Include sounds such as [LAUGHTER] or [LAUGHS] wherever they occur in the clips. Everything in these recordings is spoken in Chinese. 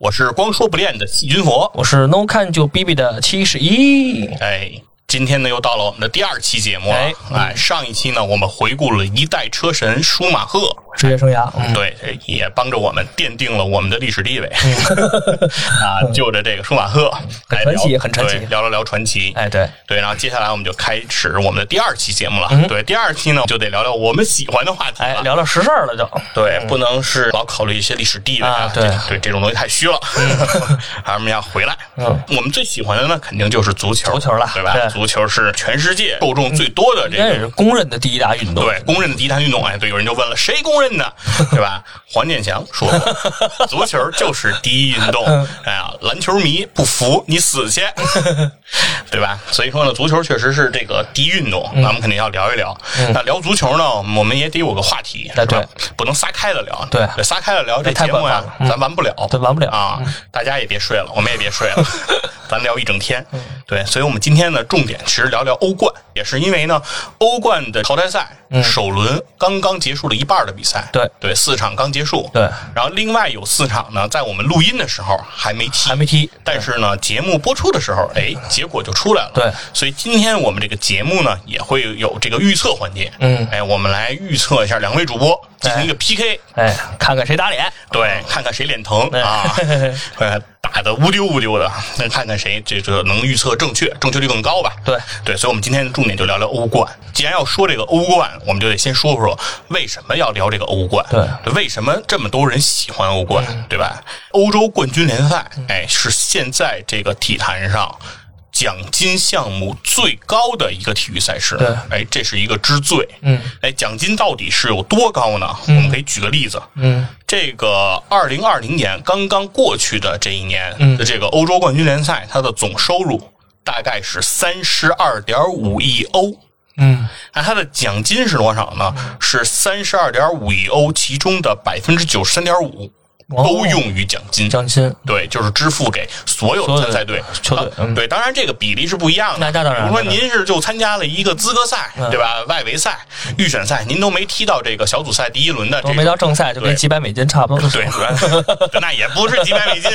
我是光说不练的细菌佛。我是 no 看就 BB 的七十一，哎，今天呢又到了我们的第二期节目了。哎哎，上一期呢我们回顾了一代车神舒马赫，职业生涯，嗯。对，也帮着我们奠定了我们的历史地位。[LAUGHS] 啊，就着这个舒马赫，来很传奇很传奇。聊了聊传奇。哎，对，对，然后接下来我们就开始我们的第二期节目了。嗯。对，第二期呢就得聊聊我们喜欢的话题哎，聊聊实事儿了就，对，不能是老考虑一些历史地位啊对。对，这种东西太虚了，[LAUGHS] 我们要回来。嗯，我们最喜欢的呢，肯定就是足球，足球了对吧？对足球是全世界受众最多的这个。公认的第一大运动，对，公认的第一大运动，哎，对，有人就问了，谁公认的，对吧？黄健翔说过，[LAUGHS] 足球就是第一运动。嗯哎呀，篮球迷不服你死去，[LAUGHS] 对吧？所以说呢，足球确实是这个第一运动，嗯咱们肯定要聊一聊。那聊足球呢，我们也得有个话题，哎是吧？不能撒开了聊，对撒开了聊这节目呀咱完不了，对完不了啊！大家也别睡了，我们也别睡了，[LAUGHS] 咱聊一整天。对，所以我们今天呢，重点其实聊聊欧冠，也是因为呢，欧冠的淘汰赛首轮刚刚结束了一半的比赛，对对，四场刚结束，对然后另外有四场呢，在我们录音的时候还没踢，还没踢，但是呢，节目播出的时候，哎，结果就出来了。对所以今天我们这个节目呢，也会有这个预测环节。嗯哎，我们来预测一下两位主播进行一个 PK，、哎，看看谁打脸，对，看看谁脸疼哎啊，呃，[LAUGHS] 打的乌丢乌丢的，那看看谁这个能预测正确，正确率更高吧。对对，所以我们今天重点就聊聊欧冠。既然要说这个欧冠，我们就得先说说为什么要聊这个欧冠。对为什么这么多人喜欢欧冠，嗯对吧？欧洲冠军联赛，哎，是现在这个体坛上。奖金项目最高的一个体育赛事，对。哎，这是一个之最，嗯，哎，奖金到底是有多高呢？我们可以举个例子，嗯，这个二零二零年刚刚过去的这一年嗯。的这个欧洲冠军联赛，它的总收入大概是三十二点五亿欧。嗯，那它的奖金是多少呢？是三十二点五亿欧，其中的百分之九十三点五。哦都用于奖金。奖金，对，就是支付给所有的参赛队、球队对，当然这个比例是不一样的。那那当然比如说您是就参加了一个资格赛，嗯对吧？外围赛、预选赛，您都没踢到这个小组赛第一轮的都没到正赛就对跟几百美金差不多对，[LAUGHS] 那也不是几百美金，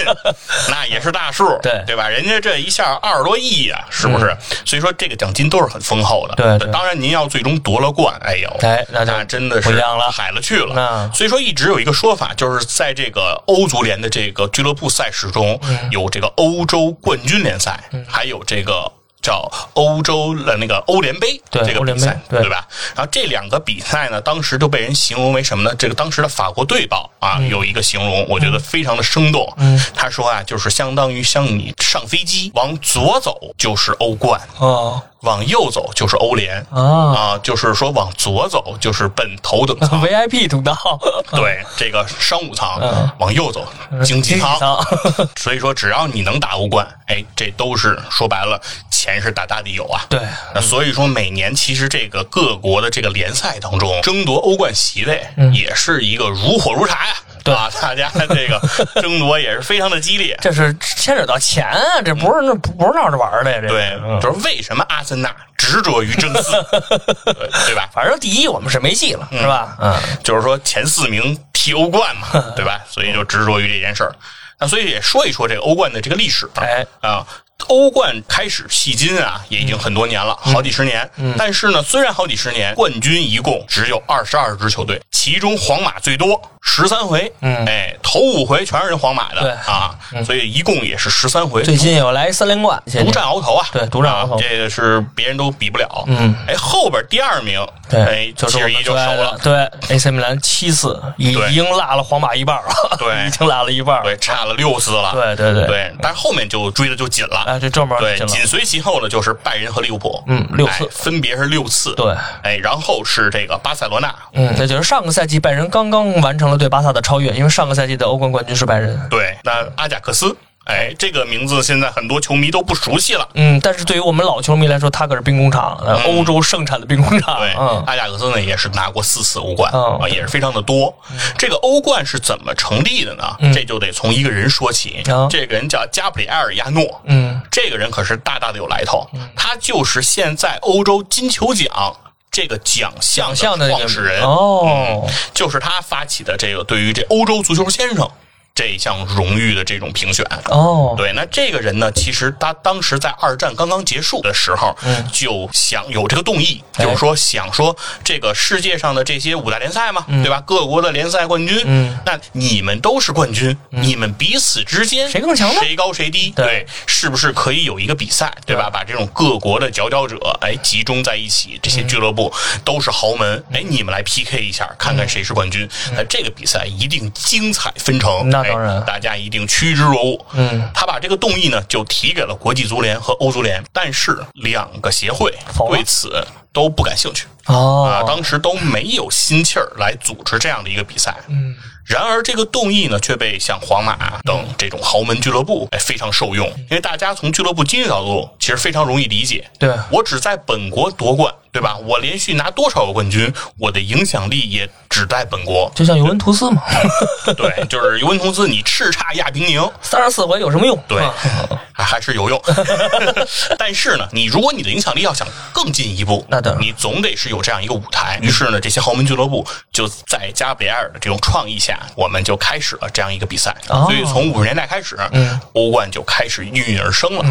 那也是大数，对对吧？人家这一下二十多亿呀、是不是？所以说这个奖金都是很丰厚的。对对当然您要最终夺了冠，哎呦，哎那就真的是海了去了。所以说一直有一个说法，就是在这个欧足联的这个俱乐部赛事中，嗯有这个欧洲冠军联赛，还有这个。叫欧洲的那个欧联杯对欧联杯这个比赛，对吧？然后这两个比赛呢，当时就被人形容为什么呢？这个当时的法国队报啊，嗯有一个形容，我觉得非常的生动。嗯，他说啊，就是相当于像你上飞机，往左走就是欧冠，哦往右走就是欧联啊啊，就是说往左走就是奔头等舱。[LAUGHS] VIP 通道，[LAUGHS] 对，这个商务舱嗯往右走，经济舱。舱，[LAUGHS] 所以说，只要你能打欧冠，哎，这都是说白了，钱是大大的有啊。对，那所以说，每年其实这个各国的这个联赛当中，争夺欧冠席位也是一个如火如茶呀。嗯对啊，大家这个 [LAUGHS] 争夺也是非常的激烈。这是牵扯到钱啊，这不是那不不是闹着玩的呀，这对，嗯就是为什么阿森纳执着于争四，[LAUGHS] 对对吧？反正第一我们是没戏了，是吧？嗯，就是说前四名踢欧冠嘛，[LAUGHS] 对吧？所以就执着于这件事儿。那所以也说一说这个欧冠的这个历史啊哎啊。欧冠开始迄今啊，也已经很多年了，好几十年。但是呢，虽然好几十年，冠军一共只有二十二支球队，其中皇马最多，十三回。嗯哎，头五回全是人皇马的对啊，所以一共也是十三回。最近有来三连冠，独占鳌头啊！对独占鳌头啊这个是别人都比不了。嗯，哎，后边第二名对哎，就是我们最爱的熟了。对，AC 米兰七次，已已经落了皇马一半了，对 [LAUGHS] 已经落了一半儿。对，差了六次了。对对对对，但是后面就追的就紧了。哎，这正门对，进了，紧随其后的就是拜仁和利物浦，嗯六次哎分别是六次。对，哎，然后是这个巴塞罗那，嗯，那就是上个赛季拜仁刚刚完成了对巴萨的超越，因为上个赛季的欧冠冠军是拜仁。对，那阿贾克斯，哎，这个名字现在很多球迷都不熟悉了。嗯，但是对于我们老球迷来说，他可是兵工厂，呃欧洲盛产的兵工厂。嗯对，嗯，阿贾克斯呢也是拿过四次欧冠嗯啊，也是非常的多。这个欧冠是怎么成立的呢？这就得从一个人说起嗯。这个人叫加布里埃尔·亚诺。嗯，这个人可是大大的有来头，他就是现在欧洲金球奖这个奖项像的创始人，哦，就是他发起的这个对于这欧洲足球先生这项荣誉的这种评选。哦，对，那这个人呢，其实他当时在二战刚刚结束的时候，嗯。就想有这个动议，哎。就是说想说这个世界上的这些五大联赛嘛，对吧？各国的联赛冠军，嗯，那你们都是冠军，你们彼此之间谁更强呢？谁高谁低？对。是不是可以有一个比赛，对吧？把这种各国的佼佼者哎集中在一起，这些俱乐部都是豪门，哎，你们来 PK 一下，看看谁是冠军。那这个比赛一定精彩纷呈，那当然。哎大家一定趋之若鹜。嗯，他把这个动议呢，就提给了国际足联和欧足联，但是两个协会对此都不感兴趣。哦，啊，当时都没有心气儿来组织这样的一个比赛。嗯，然而这个动议呢，却被像皇马等这种豪门俱乐部哎非常受用，因为大家从俱乐部经济角度其实非常容易理解。对。我只在本国夺冠，对吧？我连续拿多少个冠军，我的影响力也只在本国。就像尤文图斯嘛，对，就是尤文图斯，你叱咤亚平宁，三十四回有什么用？对啊，还还是有用。[LAUGHS] 但是呢，你如果你的影响力要想更进一步，那当然你总得是有这样一个舞台。于是呢，这些豪门俱乐部就在加比埃尔的这种创意下，我们就开始了这样一个比赛。哦所以从五十年代开始，嗯欧冠就开始孕育而生了。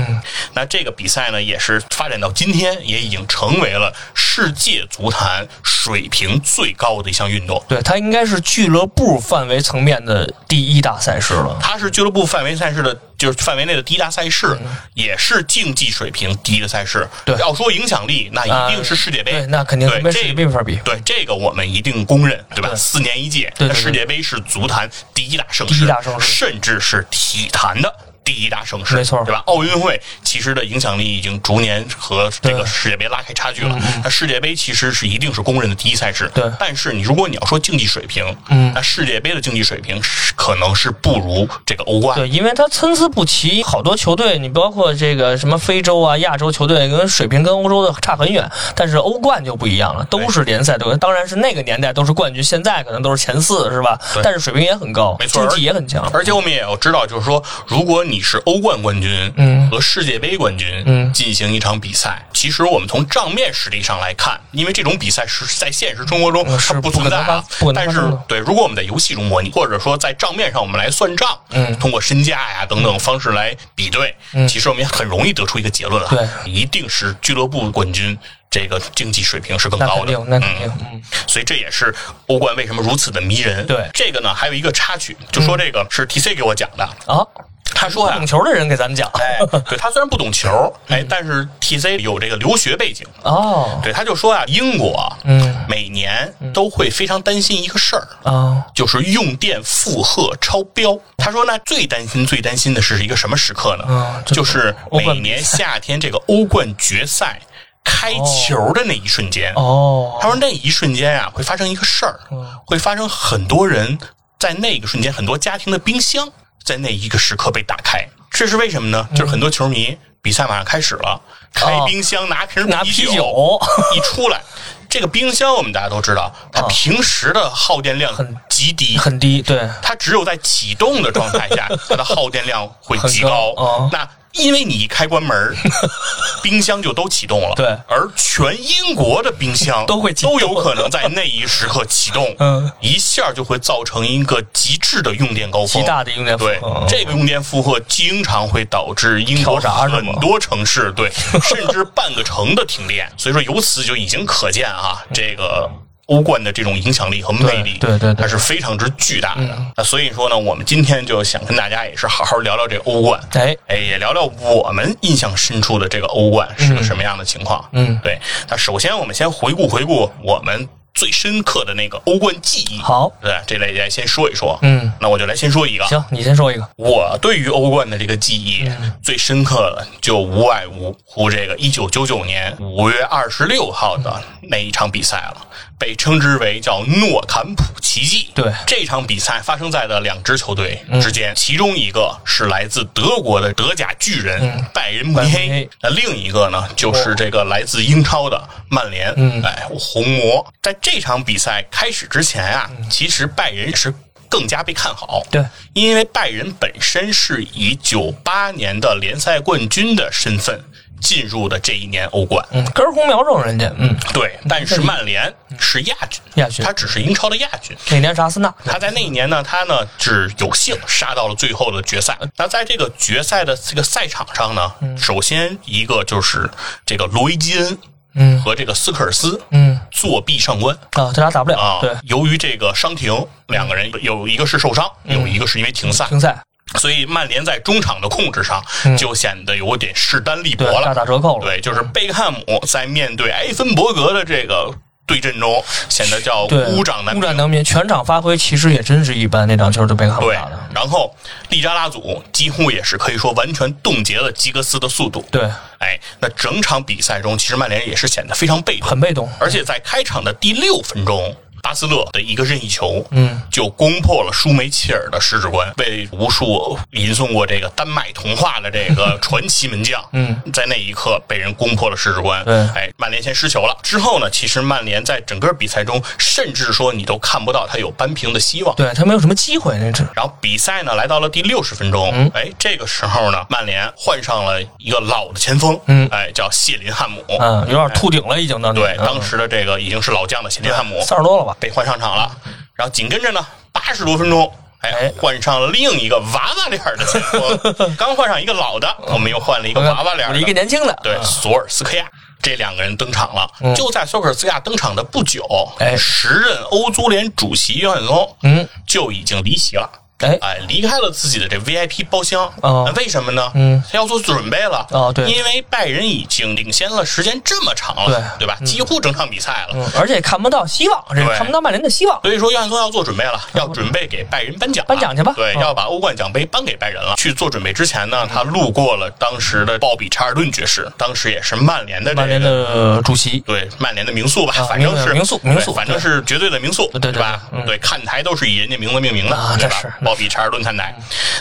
那这个比赛呢，也是发展到今天，也已经成为了世界足坛水平最高的一项运动。对，它应该是俱乐部范围层面的第一大赛事了。它是俱乐部范围赛事的，就是范围内的第一大赛事，也是竞技水平第一的赛事。嗯对要说影响力，那一定是世界杯。对，那肯定对跟世界杯没法比。对这个我们一定公认，对吧？对四年一届，对对对那世界杯是足坛第一大盛事，第一大盛事甚至是体坛的。第一大盛事，没错对吧？奥运会其实的影响力已经逐年和这个世界杯拉开差距了。那世界杯其实是一定是公认的第一赛事，对但是你如果你要说竞技水平，嗯那世界杯的竞技水平是可能是不如这个欧冠。对，因为它参差不齐，好多球队，你包括这个什么非洲啊、亚洲球队，跟水平跟欧洲的差很远。但是欧冠就不一样了，都是联赛队，当然是那个年代都是冠军，现在可能都是前四，是吧？对但是水平也很高，没错竞技也很强。而且我们也要知道，就是说，如果你是欧冠冠军，嗯。和世界杯冠军，嗯。进行一场比赛，其实我们从账面实力上来看，因为这种比赛是在现实生活中嗯是它不存在啊不可能发不可，能但是对，如果我们在游戏中模拟，或者说在账面上我们来算账，嗯。通过身价呀等等方式来比对，其实我们也很容易得出一个结论了，对。一定是俱乐部冠军。这个竞技水平是更高的。那肯定，，嗯。所以这也是欧冠为什么如此的迷人。对。这个呢，还有一个插曲，就说这个是 TC 给我讲的。啊，他说呀懂，球的人给咱们讲，哎，对他虽然不懂球，哎，但是 TC 有这个留学背景。哦，对，他就说啊，英国嗯。每年都会非常担心一个事儿，啊，就是用电负荷超标。他说，那最担心、最担心的是一个什么时刻呢？就是每年夏天这个欧冠决赛开球的那一瞬间。哦，他说那一瞬间啊，会发生一个事儿，会发生很多人在那个瞬间，很多家庭的冰箱在那一个时刻被打开。这是为什么呢？就是很多球迷比赛马上开始了，开冰箱拿瓶拿啤酒，[LAUGHS] 一出来，这个冰箱我们大家都知道，它平时的耗电量很极低，很低，对，它只有在启动的状态下，[LAUGHS] 它的耗电量会极很高哦。那因为你一开关门儿，[LAUGHS] 冰箱就都启动了。对而全英国的冰箱都会都有可能在那一时刻启动，嗯，一下就会造成一个极致的用电高峰。极大的用电负对荷，这个用电负荷经常会导致英国很多城市对，甚至半个城的停电。所以说，由此就已经可见啊，这个欧冠的这种影响力和魅力，对对它是非常之巨大的。那所以说呢，我们今天就想跟大家也是好好聊聊这个欧冠，哎，哎，也聊聊我们印象深处的这个欧冠是个什么样的情况。嗯对。那首先我们先回顾回顾我们最深刻的那个欧冠记忆。好，对，这类来先说一说。嗯，那我就来先说一个。行，你先说一个。我对于欧冠的这个记忆最深刻的，就无外乎乎这个一九九九年五月二十六号的那一场比赛了，被称之为叫诺坎普奇迹。对这场比赛发生在的两支球队之间，其中一个是来自德国的德甲巨人拜仁慕尼黑拜仁慕尼黑，那另一个呢就是这个来自英超的曼联，哎，红魔。在这场比赛开始之前啊，其实拜仁是更加被看好。对，因为拜仁本身是以九八年的联赛冠军的身份进入的这一年欧冠。嗯，根红苗正人家，嗯，对，但是曼联是亚军，亚军他只是英超的亚军。那年是阿森纳。他在那一年呢，他呢只有幸杀到了最后的决赛。那在这个决赛的这个赛场上呢，首先一个就是这个罗伊基恩，嗯和这个斯科尔斯，嗯作壁上官。啊，这俩打不了。啊，对，由于这个伤停，两个人有一个是受伤，有一个是因为停赛，停赛，所以曼联在中场的控制上就显得有点势单力薄了，大了。打折扣了。对，就是贝克汉姆在面对埃森伯格的这个对阵中，显得叫对，孤掌难鸣。孤掌难鸣，全场发挥其实也真是一般。那场球就贝克汉姆对打的。，然后利扎拉祖几乎也是可以说完全冻结了吉格斯的速度。对，哎，那整场比赛中，其实曼联也是显得非常被动，很被动。而且在开场的第六分钟，巴斯勒的一个任意球，嗯，就攻破了舒梅切尔的十指关，被无数吟诵过这个丹麦童话的这个传奇门将，嗯，在那一刻被人攻破了十指关，对。哎，曼联先失球了。之后呢，其实曼联在整个比赛中，甚至说你都看不到他有扳平的希望。对他没有什么机会，那是然后比赛呢来到了第六十分钟，嗯。哎，这个时候呢，曼联换上了一个老的前锋，嗯。哎，叫谢林汉姆，嗯，有点秃顶了，已经当对，嗯当时的这个已经是老将的谢林汉姆。三十多了吧？被换上场了，然后紧跟着呢，八十多分钟。哎哎，换上了另一个娃娃脸儿的前锋，[LAUGHS] 刚换上一个老的，我们又换了一个娃娃脸儿一个，年轻的，对，索尔斯克亚，这两个人登场了。就在索尔斯克亚登场的不久，哎时任欧足联主席约翰松，嗯，就已经离席了。哎哎，离开了自己的这 VIP 包厢，哦为什么呢？嗯，他要做准备了。哦对因为拜仁已经领先了时间这么长了，对对吧？几乎整场比赛了。嗯，而且看不到希望，这看不到曼联的希望。所以说，约翰松要做准备了，要准备给拜仁颁奖，颁奖去吧对，嗯要把欧冠奖杯颁给拜仁了。去做准备之前呢，他路过了当时的鲍比查尔顿爵士，当时也是曼联的这曼联个。的主席，对曼联的名宿吧，啊反正是名宿对名宿反正是绝对的名宿，对对吧？对嗯对，看台都是以人家名字命名的，对是？鲍比查尔顿看台。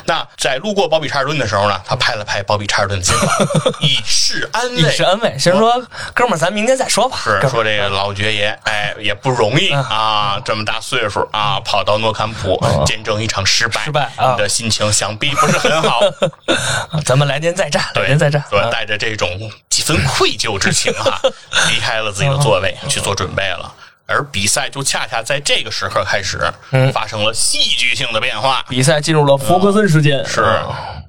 那在路过鲍比查尔顿的时候呢，他拍了拍鲍比查尔顿的肩膀，以示安慰，[LAUGHS] 以示安慰，先说哥们儿，咱明天再说吧。是说这个老爵爷，哎，也不容易啊，这么大岁数啊，跑到诺坎普见证一场失败，失败啊你的心情想必不是很好。[LAUGHS] 咱们来年再战，来年再战。对，啊带着这种几分愧疚之情啊，[LAUGHS] 离开了自己的座位去做准备了。而比赛就恰恰在这个时刻开始，发生了戏剧性的变化。比赛进入了弗格森时间，是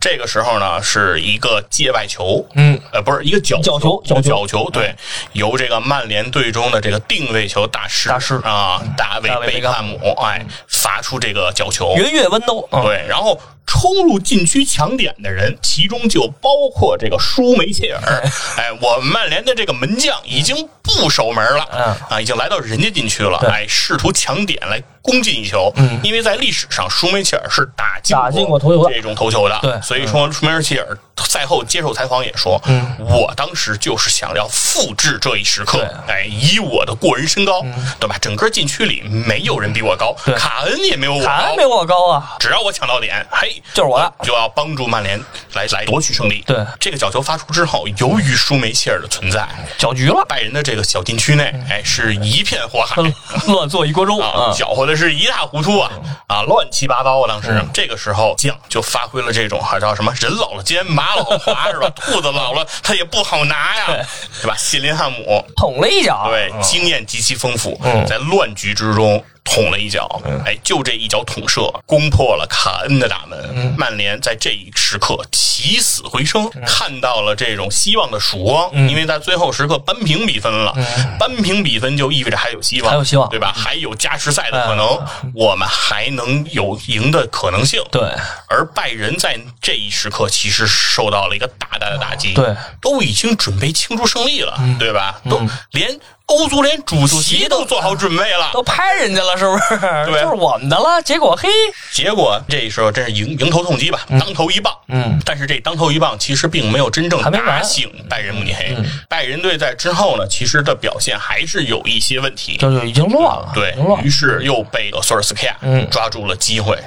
这个时候呢，是一个界外球，嗯，呃，不是一个角角球角球。角球，对，由这个曼联队中的这个定位球大师大师。啊，大卫贝克汉姆，哎，发出这个角球，圆月温兜，嗯对，然后冲入禁区抢点的人，其中就包括这个舒梅切尔。哎，我们曼联的这个门将已经不守门了，嗯。啊，已经来到人家禁区了，对。哎，试图抢点来攻进一球。嗯，因为在历史上，舒梅切尔是打进打进过头球的这种头球的，对所以说舒梅切尔赛后接受采访也说，嗯，我当时就是想要复制这一时刻，哎，以我的过人身高，对吧？整个禁区里没有人比我高，对卡恩也没有我高卡恩没。我高啊，只要我抢到点，嘿，就是我的就要帮助曼联来来夺取胜利。对这个角球发出之后，由于舒梅切尔的存在，搅局了，拜仁的这个小禁区内，哎，是一片火海。乱做一锅粥啊，啊。搅和的是一塌糊涂啊啊，乱七八糟啊！当时这个时候，将就发挥了这种还叫什么“人老了肩，马老了滑”是吧？[LAUGHS] 兔子老了，它也不好拿呀，对吧？谢林汉姆捅了一脚，对，嗯经验极其丰富，嗯在乱局之中捅了一脚，哎，就这一脚捅射，攻破了卡恩的大门。曼联在这一时刻起死回生，看到了这种希望的曙光，因为在最后时刻扳平比分了，扳平比分就意味着还有希望，还有希望对吧？还有加时赛的可能，我们还能有赢的可能性。对，而拜仁在这一时刻其实受到了一个大大的打击，对，都已经准备庆祝胜利了，对吧？都连。欧足联主席都做好准备了，都拍人家了，是不是？对，就是我们的了。结果嘿，结果这时候真是迎迎头痛击吧，当头一棒。嗯，但是这当头一棒其实并没有真正打醒拜仁慕尼黑。拜仁队在之后呢，其实的表现还是有一些问题，就就已经乱了。对于是又被索尔斯克亚抓住了机会。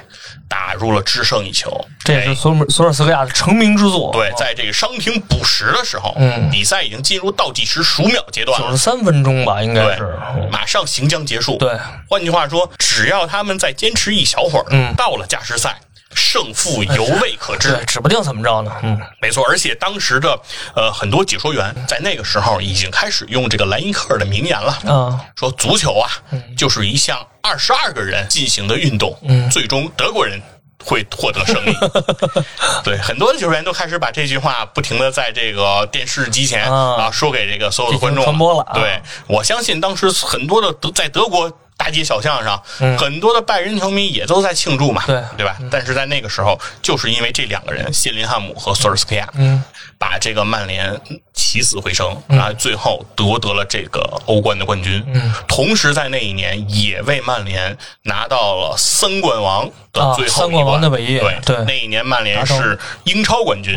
打入了制胜一球，这也是索尔索尔斯克亚的成名之作。对，在这个伤停补时的时候，嗯，比赛已经进入倒计时数秒阶段，九十三分钟吧，应该是，马上行将结束。对，换句话说，只要他们再坚持一小会儿，嗯，到了加时赛。胜负犹未可知，指不定怎么着呢。嗯，没错。而且当时的呃很多解说员在那个时候已经开始用这个莱因克尔的名言了。嗯，说足球啊，就是一项二十二个人进行的运动。嗯，最终德国人会获得胜利。[LAUGHS] 对，很多的解说员都开始把这句话不停的在这个电视机前啊说给这个所有的观众传播了。对，我相信当时很多的德在德国。大街小巷上，很多的拜仁球迷也都在庆祝嘛，对。对吧？但是在那个时候，就是因为这两个人，谢林汉姆和索尔斯克亚，嗯，把这个曼联起死回生，然后最后夺得了这个欧冠的冠军。嗯，同时在那一年也为曼联拿到了三冠王的最后三冠王的伟业。对对，那一年曼联是英超冠军，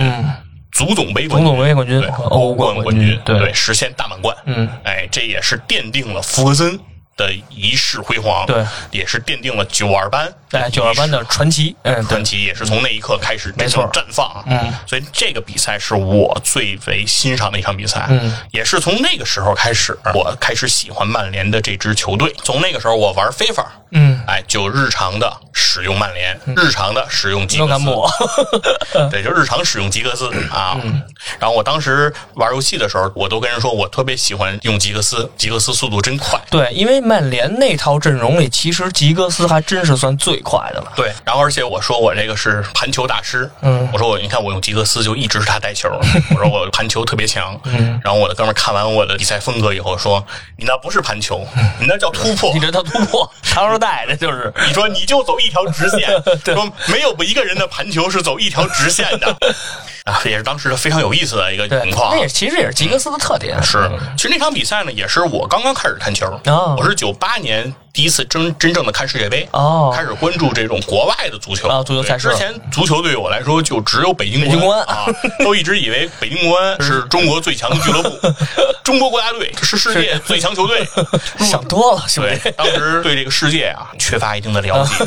足总杯足总杯冠军，欧冠冠军，对，实现大满贯。嗯，哎，这也是奠定了福格森。的一世辉煌，对，也是奠定了九二班，哎，九二班的传奇，嗯，传奇也是从那一刻开始真正绽放，嗯，所以这个比赛是我最为欣赏的一场比赛，嗯，也是从那个时候开始，我开始喜欢曼联的这支球队。从那个时候，我玩非法，嗯，哎，就日常的使用曼联，日常的使用吉格斯，[LAUGHS] 对，就日常使用吉格斯啊。然后我当时玩游戏的时候，我都跟人说我特别喜欢用吉格斯，吉格斯速度真快，对，因为。曼联那套阵容里，其实吉格斯还真是算最快的了。对，然后而且我说我这个是盘球大师，嗯，我说我你看我用吉格斯就一直是他带球，[LAUGHS] 我说我盘球特别强，嗯，然后我的哥们看完我的比赛风格以后说，你那不是盘球，你那叫突破，[LAUGHS] 你这叫突破，长时带的就是，你说你就走一条直线，[LAUGHS] 说没有一个人的盘球是走一条直线的。啊，也是当时非常有意思的一个情况。那也其实也是吉格斯的特点。是，其实那场比赛呢，也是我刚刚开始看球。我是九八年第一次真真正的看世界杯，哦，开始关注这种国外的足球啊，足球赛事。之前足球对于我来说就只有北京国安啊，[LAUGHS] 都一直以为北京国安是中国最强的俱乐部，[LAUGHS] 中国国家队是世界最强球队。[LAUGHS] 想多了，兄弟。当时对这个世界啊缺乏一定的了解，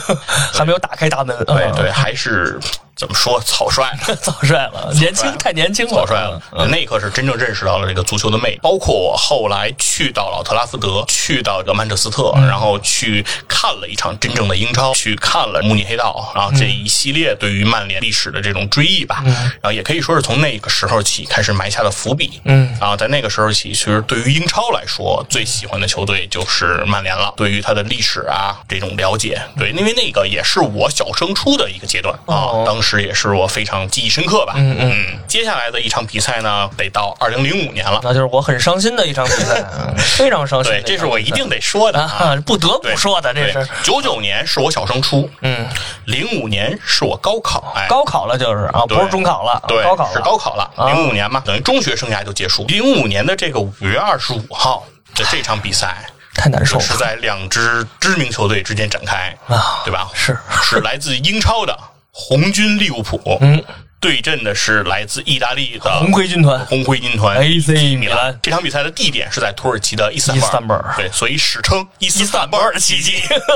还没有打开大门。对对，还是。怎么说草率了？草率了，年轻太年轻了，草率了。那一刻是真正认识到了这个足球的魅力。包括我后来去到老特拉福德，去到这个曼彻斯特，然后去看了一场真正的英超，去看了慕尼黑道，然后这一系列对于曼联历史的这种追忆吧。然后也可以说是从那个时候起开始埋下的伏笔。嗯，然后在那个时候起，其实对于英超来说，最喜欢的球队就是曼联了。对于它的历史啊这种了解，对，因为那个也是我小升初的一个阶段啊，当。时也是我非常记忆深刻吧。嗯嗯，接下来的一场比赛呢，得到二零零五年了，那就是我很伤心的一场比赛，非常伤心。对，这是我一定得说的啊，不得不说的。这是九九年是我小升初，嗯，零五年是我高考，哎，高考了就是啊，不是中考了，对，高考是高考了。零五年嘛，等于中学生涯就结束。零五年的这个五月二十五号的这场比赛。太难受了，是在两支知名球队之间展开啊，对吧？是是来自英超的红军利物浦，嗯，对阵的是来自意大利的红盔军团，红盔军团 AC 米兰。这场比赛的地点是在土耳其的伊斯坦布尔，对，所以史称伊斯坦布尔奇迹。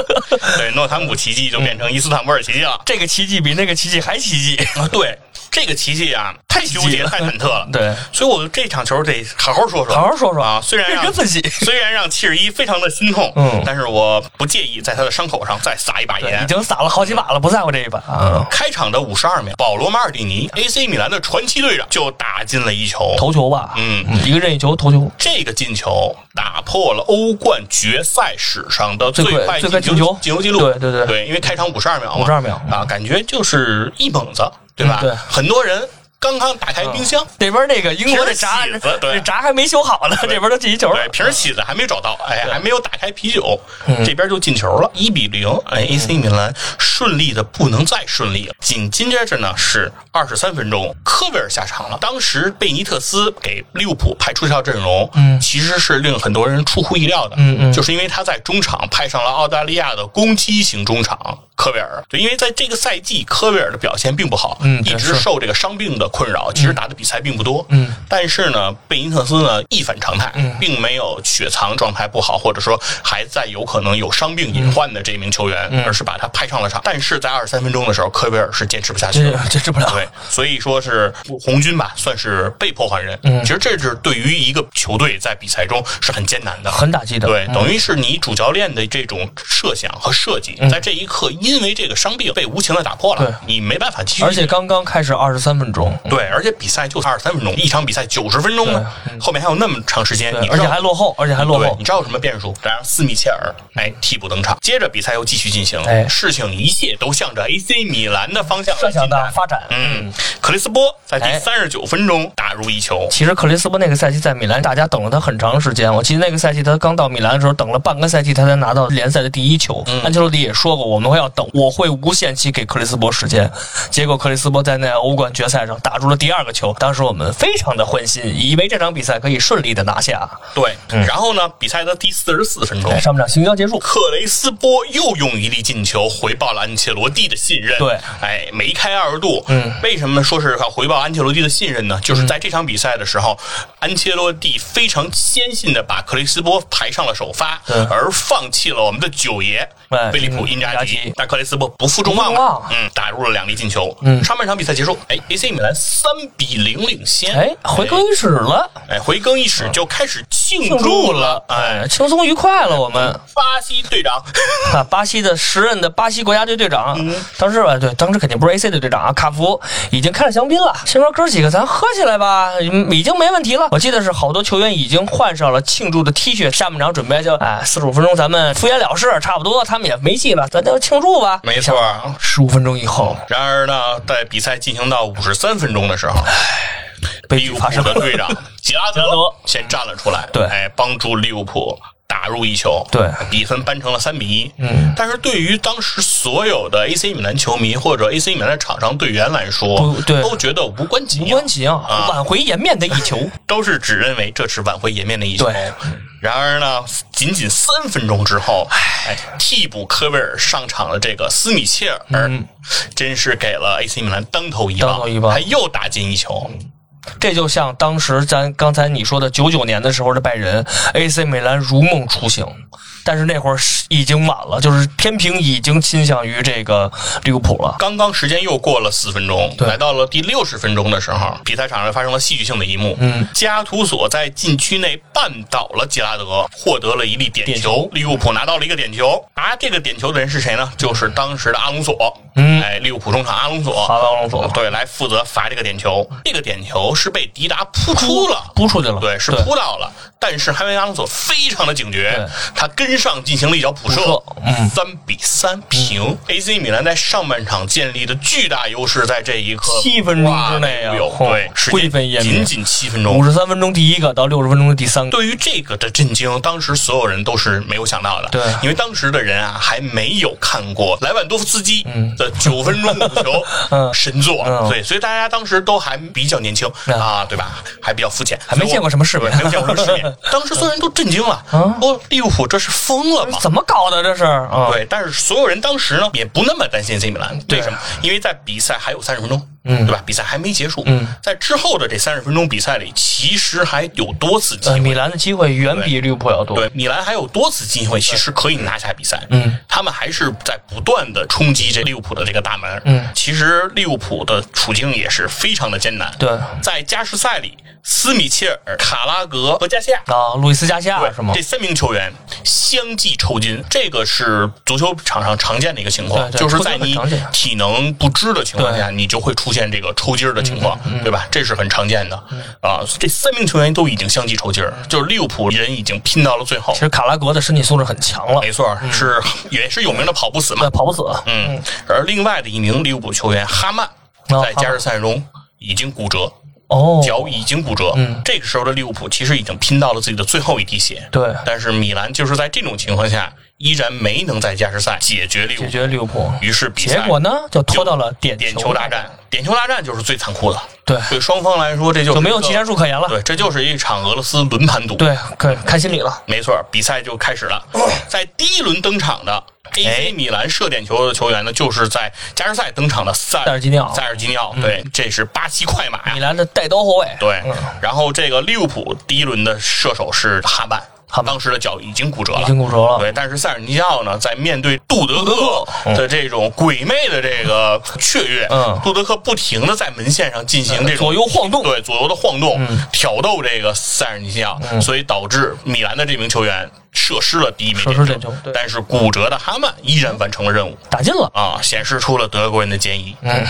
[LAUGHS] 对，诺坎普奇迹就变成伊斯坦布尔奇迹了。这个奇迹比那个奇迹还奇迹啊！对。这个奇迹啊，太纠结、太忐忑了。对，所以我这场球得好好说说，好好说说啊。虽然让认真分析虽然让七十一非常的心痛，嗯但是我不介意在他的伤口上再撒一把盐，已。经撒了好几把了，不在乎这一把啊。开场的五十二秒，保罗马尔蒂尼，AC 米兰的传奇队长就打进了一球。头球吧，嗯一个任意球头球，这个进球打破了欧冠决赛史上的最最快进进球进球记录。对对对对，因为开场五十二秒嘛，52秒啊，感觉就是一猛子，对吧？很多人刚刚打开冰箱，那边那个英国的闸对。这闸还没修好呢，这边都进一球了。对，。瓶儿起子还没找到，哎，还没有打开啤酒，嗯。这边就进球了，一比零，哎，AC 米兰顺利的不能再顺利了。紧紧接着呢是二十三分钟，科维尔下场了。当时贝尼特斯给利物浦排出这套阵容，嗯，其实是令很多人出乎意料的，嗯嗯。就是因为他在中场派上了澳大利亚的攻击型中场。科维尔，对，因为在这个赛季，科维尔的表现并不好，嗯一直受这个伤病的困扰，其实打的比赛并不多，嗯，但是呢，贝因特斯呢一反常态，嗯并没有雪藏状态不好，或者说还在有可能有伤病隐患的这名球员，嗯而是把他派上了场。但是在二十三分钟的时候，科威尔是坚持不下去这了。[LAUGHS] 坚持不了。对，所以说是红军吧，算是被迫换人。嗯其实这是对于一个球队在比赛中是很艰难的，很打击的。对，等于是你主教练的这种设想和设计，在这一刻因为这个伤病被无情的打破了，你没办法继续。而且刚刚开始二十三分钟，对，而且比赛就二十三分钟，一场比赛九十分钟呢，后面还有那么长时间，你而且还落后，而且还落后你。知道有什么变数？然后斯密切尔哎替补登场，接着比赛又继续进行，哎事情一切都向着 AC 米兰的方向来设想。的发展，嗯，克里斯波在第哎三十九分钟打入一球，其实克里斯波那个赛季在米兰，大家等了他很长时间。我记得那个赛季他刚到米兰的时候，等了半个赛季，他才拿到联赛的第一球。安切洛蒂也说过，我们会要等，我会无限期给克里斯波时间。结果克里斯波在那欧冠决赛上打入了第二个球，当时我们非常的欢欣，以为这场比赛可以顺利的拿下。对，然后呢，比赛的第四十四分钟哎，。上半场行销结束，克雷斯波又用一粒进球回报了安切罗蒂的信任。对，哎，梅开二度。嗯，为什么说是要回报安切罗蒂的信任呢？就是在这场比赛的时候，安切罗蒂非常坚信的把克雷斯波排上了首发，嗯而放弃了我们的九爷哎菲利普嗯因扎吉。但克雷斯波不负众望嗯，打入了两粒进球。嗯上半场比赛结束，哎，AC 米兰三比零领先。哎，回更衣室了，哎，回更衣室就开始庆庆祝了，哎哎，，轻松愉快了，我们。巴西队长 [LAUGHS] 啊，巴西的时任的巴西国家队队长，当时吧，对，当时肯定不是 AC 的队长啊，卡福已经开了香槟了，先说哥几个咱喝起来吧，嗯已经没问题了。我记得是好多球员已经换上了庆祝的 T 恤，下半场准备就哎四十五分钟咱们敷衍了事，差不多他们也没戏了，咱就庆祝吧。没错。十五分钟以后然而呢，在比赛进行到五十三分钟的时候，悲利物浦的队长 [LAUGHS] 吉拉德德先站了出来，对哎，帮助利物浦打入一球，对比分扳成了三比一。嗯，但是对于当时所有的 AC 米兰球迷或者 AC 米兰的场上队员来说，对都觉得无关紧要，无关紧要，挽回颜面的一球。[LAUGHS] 都是只认为这是挽回颜面的一球对。然而呢，仅仅三分钟之后，哎，替补科威尔上场的这个斯米切尔，真是给了 AC 米兰当头一棒，当头一棒还又打进一球。这就像当时咱刚才你说的九九年的时候的拜仁，AC 米兰如梦初醒，但是那会儿是已经晚了，就是天平已经倾向于这个利物浦了。刚刚时间又过了四分钟，来到了第六十分钟的时候，比赛场上发生了戏剧性的一幕。嗯，加图索在禁区内绊倒了杰拉德，获得了一粒点点球球。利物浦拿到了一个点球，拿这个点球的人是谁呢？就是当时的阿隆索。嗯哎，利物浦中场阿隆索。哈巴隆索对，来负责罚这个点球。这个点球是被迪达扑出了。扑出去了，对，是扑到了，但是哈维阿隆索非常的警觉，他跟上进行了一脚补射三比三平。AC 米兰在上半场建立的巨大优势，在这一刻七分钟之内啊。有对，时灰飞烟灭。仅仅七分钟。五。十三分钟第一个到六十分钟的第三个，对于这个的震惊，当时所有人都是没有想到的。对。因为当时的人啊，还没有看过莱万多夫斯基的九分钟五球 [LAUGHS] 嗯。神作，嗯。对，所以大家当时都还比较年轻嗯。啊，对吧？还比较肤浅，还没见过什么世面。对没有见过什么世面。[LAUGHS] 当时所有人都震惊了，啊说利物浦这是疯了吧？怎么搞的这是？啊，对，但是所有人当时呢也不那么担心 AC 米兰，对为什么？因为在比赛还有三十分钟，嗯对吧？比赛还没结束，嗯在之后的这三十分钟比赛里，其实还有多次机呃，会。米兰的机会远比利物浦要多。对，米兰还有多次机会，其实可以拿下比赛。嗯，他们还是在不断的冲击这利物浦的这个大门。嗯，其实利物浦的处境也是非常的艰难。对在加时赛里，斯米切尔、卡拉格和加西亚。啊，路易斯加西亚对是吗这？三名球员相继抽筋，这个是足球场上常见的一个情况，对对就是在你体能不支的情况下，你就会出现这个抽筋儿的情况，嗯对吧？这是很常见的啊。这三名球员都已经相继抽筋儿，就是利物浦人已经拼到了最后其。实卡拉格的身体素质很强了，没错，是也是有名的跑不死嘛，。跑不死。嗯，而另外的一名利物浦球员哈曼哦在加时赛中已经骨折，哦，脚已经骨折。嗯这个时候的利物浦其实已经拼到了自己的最后一滴血。对，但是米兰就是在这种情况下，依然没能在加时赛解决利物解浦。决利物浦。于是比赛结果呢，就拖到了点点球大战，点球大战就是最残酷的。对，对双方来说，这就就没有技战术可言了。对，这就是一场俄罗斯轮盘赌。对，可看心理了。没错，比赛就开始了。在第一轮登场的哎 AC 米兰射点球的球员呢，就是在加时赛登场的塞塞尔吉尼奥塞尔吉尼奥，对，这是巴西快马呀。米兰的带刀后卫，对嗯，然后这个利物浦第一轮的射手是哈曼，哈曼当时的脚已经骨折了，已经骨折了。对，但是塞尔尼奥呢，在面对杜德克的这种鬼魅的这个雀跃，嗯。杜德克不停的在门线上进行这种左右晃动。对左右的晃动，挑逗这个塞尔尼奥，所以导致米兰的这名球员射失了第一枚点球但是骨折的哈曼依然完成了任务。打进了。啊，显示出了德国人的坚毅。嗯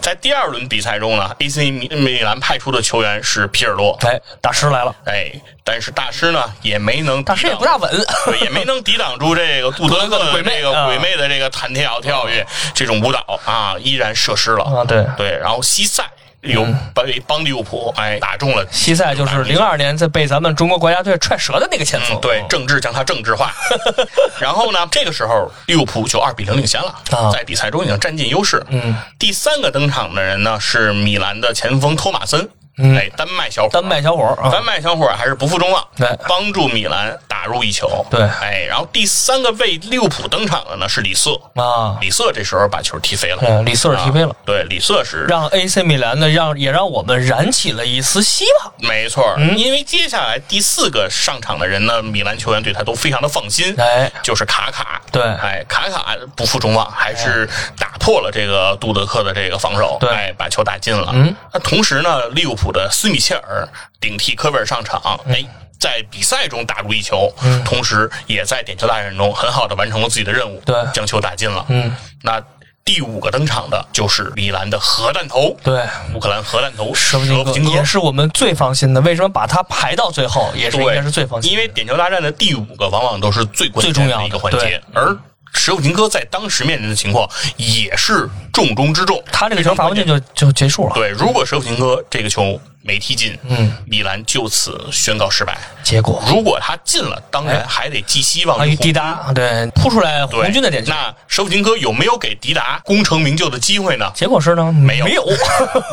在第二轮比赛中呢，AC 米米兰派出的球员是皮尔洛，哎，大师来了，哎，但是大师呢也没能大师也不大稳。对，[LAUGHS] 也没能抵挡住这个杜德克的鬼魅这个啊鬼魅的这个弹跳跳跃这种舞蹈啊，依然射失了。啊，对，对，然后西塞又被帮利物浦哎打中了。西塞就是零二年在被咱们中国国家队踹折的那个前锋。嗯，对，政治将他政治化。[LAUGHS] 然后呢，这个时候利物浦就二比零领先了啊，在比赛中已经占尽优势。嗯，第三个登场的人呢是米兰的前锋托马森，哎，丹麦小伙，丹麦小伙啊，丹麦小伙还是不负众望，对。帮助米兰打入一球。对。哎，然后第三个为利物浦登场的呢是里瑟，啊，里瑟这时候把球踢飞了，嗯，里瑟尔踢飞了。啊，对，里瑟是让 AC 米兰呢，让也让我们燃起了一丝希望。没错，嗯。因为接下来第四个上场的人呢，米兰球员对他都非常的放心，哎，就是卡卡。对。哎，卡卡不负众望，还是打破了这个杜德克的这个防守，对。哎，把球打进了。嗯，那同时呢，利物浦的斯米切尔顶替科贝尔上场，嗯哎。在比赛中打入一球，同时也在点球大战中很好的完成了自己的任务，对将球打进了。嗯，那第五个登场的就是米兰的核弹头，对，乌克兰核弹头舍甫琴科是我们最放心的。为什么把他排到最后，也是应，该是最放心的？因为点球大战的第五个往往都是最关键最重要的的一个环节，而舍甫琴科在当时面临的情况也是重中之重。他这个球罚不进就就结束了。对，如果舍甫琴科这个球没踢进，嗯，米兰就此宣告失败。结果如果他进了，当然还得寄希望于红迪达对扑出来红军的点球，那舍甫琴科有没有给迪达功成名就的机会呢？结果是呢没有，没有，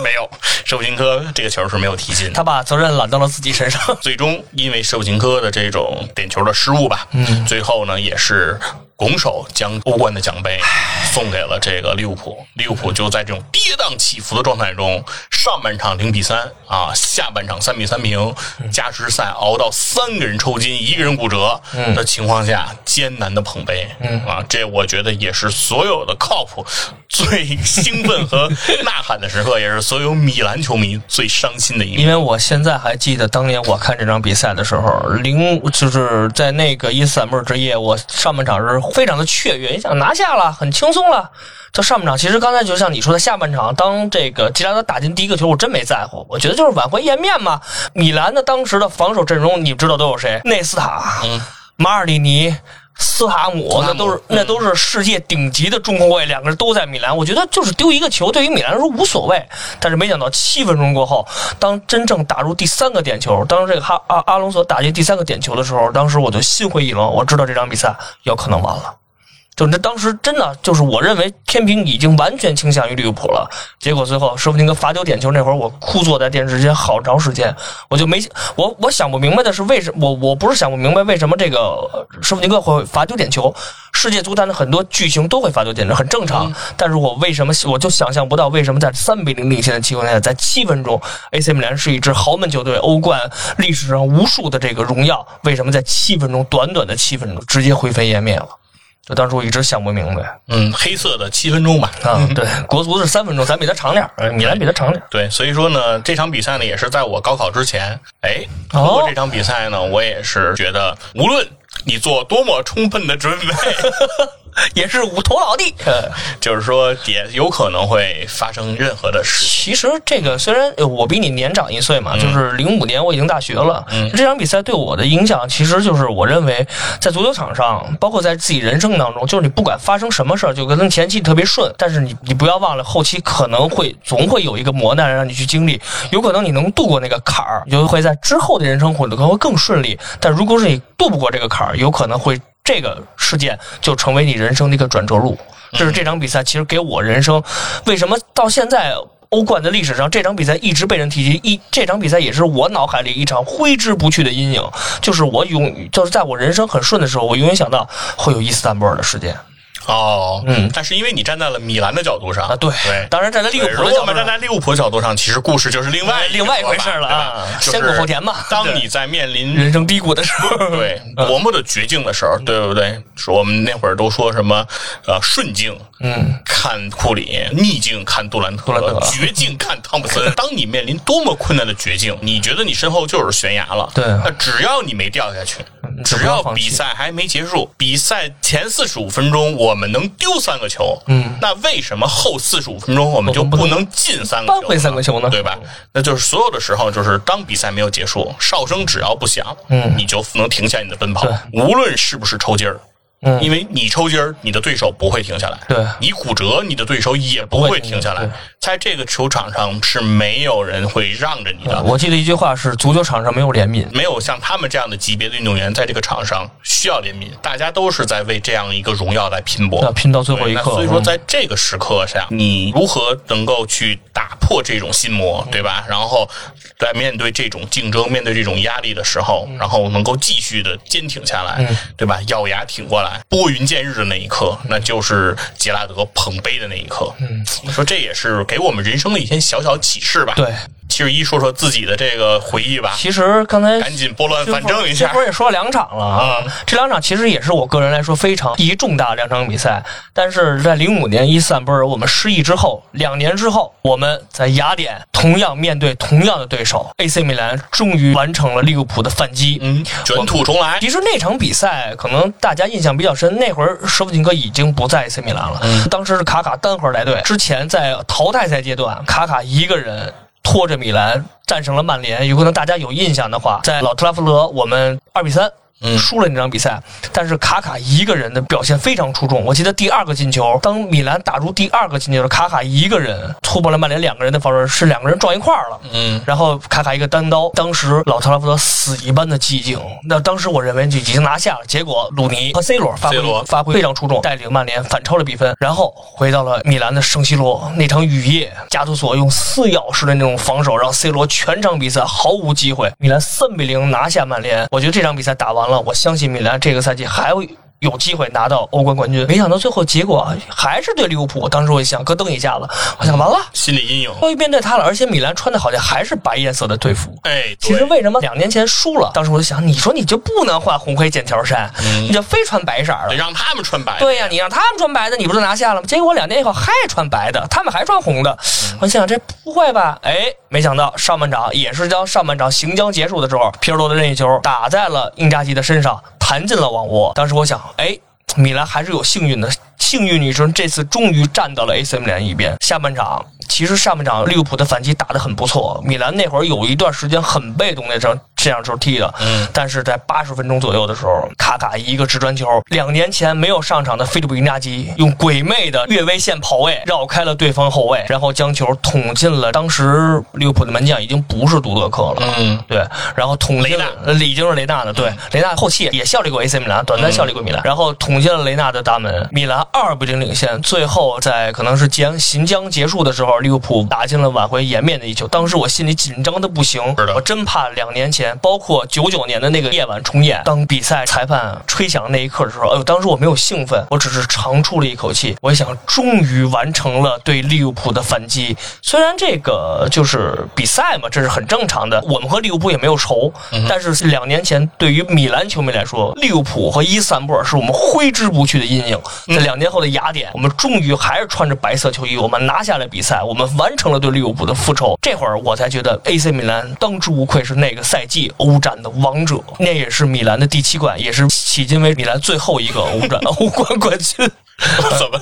没有。舍甫琴科这个球是没有踢进。他把责任揽到了自己身上。最终因为舍甫琴科的这种点球的失误吧，嗯，最后呢也是拱手将欧冠的奖杯送给了这个利物浦。利物浦就在这种跌宕起伏的状态中，上半场零比三啊，下半场三比三平，加时赛熬到三个人抽筋，一个人骨折的情况下，艰难的捧杯，嗯啊，这我觉得也是所有的靠谱最兴奋和呐喊的时刻，也是所有米兰球迷最伤心的一幕。因为我现在还记得当年我看这场比赛的时候，零就是在那个伊斯坦布尔之夜，我上半场是非常的雀跃，你想拿下了，很轻松了。这上半场其实刚才就像你说的，下半场当这个吉拉德打进第一个球，我真没在乎，我觉得就是挽回颜面嘛。米兰的当时的防守阵容，你知道都有谁？内斯塔、嗯马尔蒂尼。斯塔姆那都是那都是世界顶级的中后卫，两个人都在米兰。我觉得就是丢一个球，对于米兰来说无所谓。但是没想到七分钟过后，当真正打入第三个点球，当这个哈阿阿隆索打进第三个点球的时候，当时我就心灰意冷，我知道这场比赛有可能完了。就那当时真的就是我认为天平已经完全倾向于利物浦了，结果最后舍甫琴科罚丢点球那会儿，我枯坐在电视前好长时间，我就没我我想不明白的是为什么我我不是想不明白为什么这个舍甫琴科会罚丢点球，世界足坛的很多巨星都会罚丢点球，很正常，但是我为什么我就想象不到为什么在三比零领先的情况下，在七分钟，AC 米兰是一支豪门球队，欧冠历史上无数的这个荣耀，为什么在七分钟短短的七分钟直接灰飞烟灭了？就当时我一直想不明白嗯，黑色的七分钟吧。啊，对，国足是三分钟，咱比他长点儿，呃米兰比他长点儿。对，所以说呢，这场比赛呢也是在我高考之前，哎，通哦过这场比赛呢，我也是觉得，无论你做多么充分的准备，也是五头老弟。呃 [LAUGHS] 就是说也有可能会发生任何的事。其实这个虽然呃我比你年长一岁嘛，就是零五年我已经大学了。这场比赛对我的影响，其实就是我认为在足球场上，包括在自己人生当中，就是你不管发生什么事儿，就可能前期特别顺，但是你你不要忘了，后期可能会总会有一个磨难让你去经历，有可能你能度过那个坎儿，你就会在之后的人生会可能会更顺利。但如果是你渡不过这个坎儿，有可能会这个事件就成为你人生的一个转折路。这是这场比赛其实给我人生为什么到现在欧冠的历史上，这场比赛一直被人提及。一这场比赛也是我脑海里一场挥之不去的阴影，就是我永就是在我人生很顺的时候，我永远想到会有伊斯坦布尔的事件哦，嗯。但是因为你站在了米兰的角度上啊。对，对。当然站在利物浦的角度上，站在利物浦的角度上，其实故事就是另外另外一回事儿了啊先苦后甜嘛。当你在面临人生低谷的时候，[LAUGHS] 对多么的绝境的时候，对不对？说我们那会儿都说什么呃顺境，嗯，看库里，逆境看杜兰特，绝境看汤普森。[LAUGHS] 当你面临多么困难的绝境，你觉得你身后就是悬崖了，对。那只要你没掉下去，就只要比赛还没结束，比赛前四十五分钟我们能丢三个球，嗯，那为什么后四十五分钟我们就不能进三个球呢，扳回三个球呢？对吧？那就是所有的时候，就是当比赛没有结束，哨声只要不响，嗯，你就能停下你的奔跑，无论是不是抽筋儿。嗯。因为你抽筋儿，你的对手不会停下来；对。你骨折，你的对手也不会停下来。对。在这个球场上是没有人会让着你的，我记得一句话是：足球场上没有怜悯。没有像他们这样的级别的运动员在这个场上需要怜悯，大家都是在为这样一个荣耀在拼搏要。拼到最后一刻，所以说，嗯在这个时刻下，你如何能够去打破这种心魔，对吧？然后在面对这种竞争、面对这种压力的时候，然后能够继续的坚挺下来，对吧？咬牙挺过来，拨云见日的那一刻，那就是杰拉德捧杯的那一刻。嗯，说这也是给给我们人生的一些小小启示吧。对。七十一说说自己的这个回忆吧，其实刚才赶紧拨乱反正一下这会。儿也说了两场了啊，这两场其实也是我个人来说非常意义重大的两场比赛。但是在零五年伊斯坦布尔我们失意之后，两年之后，我们在雅典同样面对同样的对手 AC 米兰，终于完成了利物浦的反击。嗯，卷土重来。其实那场比赛可能大家印象比较深，那会儿舍甫琴科已经不在 AC 米兰了，当时是卡卡单核带队。之前在淘汰赛阶段，卡卡一个人拖着米兰战胜了曼联。有可能大家有印象的话，在老特拉福德我们二比三。输了那场比赛，但是卡卡一个人的表现非常出众。我记得第二个进球，当米兰打入第二个进球的卡卡一个人突破了曼联两个人的防守，是两个人撞一块儿了。嗯，然后卡卡一个单刀，当时老特拉福德死一般的寂静。那当时我认为就已经拿下了，结果鲁尼和 C 罗发挥发挥非常出众，带领曼联反超了比分，然后回到了米兰的圣西罗那场雨夜，加图索用撕咬式的那种防守，让 C 罗全场比赛毫无机会，米兰三比零拿下曼联。我觉得这场比赛打完了，我相信米兰这个赛季还会。有机会拿到欧冠冠军，没想到最后结果还是对利物浦。当时我想咯噔一下子，我想完了，心理阴影。终于面对他了，而且米兰穿的好像还是白颜色的队服。哎，其实为什么两年前输了？当时我就想，你说你就不能换红黑剑条衫，你就非穿白色儿的。得让他们穿白。对呀、你让他们穿白的，你不就拿下了吗？结果两年以后还穿白的，他们还穿红的。我想这不会吧？哎，没想到上半场也是将上半场行将结束的时候，皮尔洛的任意球打在了英扎吉的身上，弹进了网窝。当时我想，哎。米兰还是有幸运的，幸运女生这次终于站到了 AC 米兰一边。下半场其实上半场利物浦的反击打得很不错，米兰那会儿有一段时间很被动那场这样球踢的，嗯，但是在八十分钟左右的时候，卡卡一个直传球，两年前没有上场的菲利普·因扎基用鬼魅的越位线跑位绕开了对方后卫，然后将球捅进了当时利物浦的门将已经不是杜德克了，嗯，对，然后捅进了呃已经是雷纳的，对，雷纳后期也效力过 AC 米兰，短暂效力过米兰，然后捅进了雷纳的大门，米兰二比零领先，最后在可能是将行将结束的时候，利物浦打进了挽回颜面的一球，当时我心里紧张的不行是的，我真怕两年前，包括九九年的那个夜晚重演，当比赛裁判吹响那一刻的时候，哎呦，当时我没有兴奋，我只是长出了一口气，我想终于完成了对利物浦的反击。虽然这个就是比赛嘛，这是很正常的，我们和利物浦也没有仇，但是两年前对于米兰球迷来说，利物浦和伊斯坦布尔是我们挥之不去的阴影。在两年后的雅典，我们终于还是穿着白色球衣，我们拿下了比赛，我们完成了对利物浦的复仇。这会儿我才觉得 AC 米兰当之无愧是那个赛季欧战的王者，那也是米兰的第七冠，也是迄今为止米兰最后一个欧战 [LAUGHS] 欧冠冠军。[LAUGHS] 怎么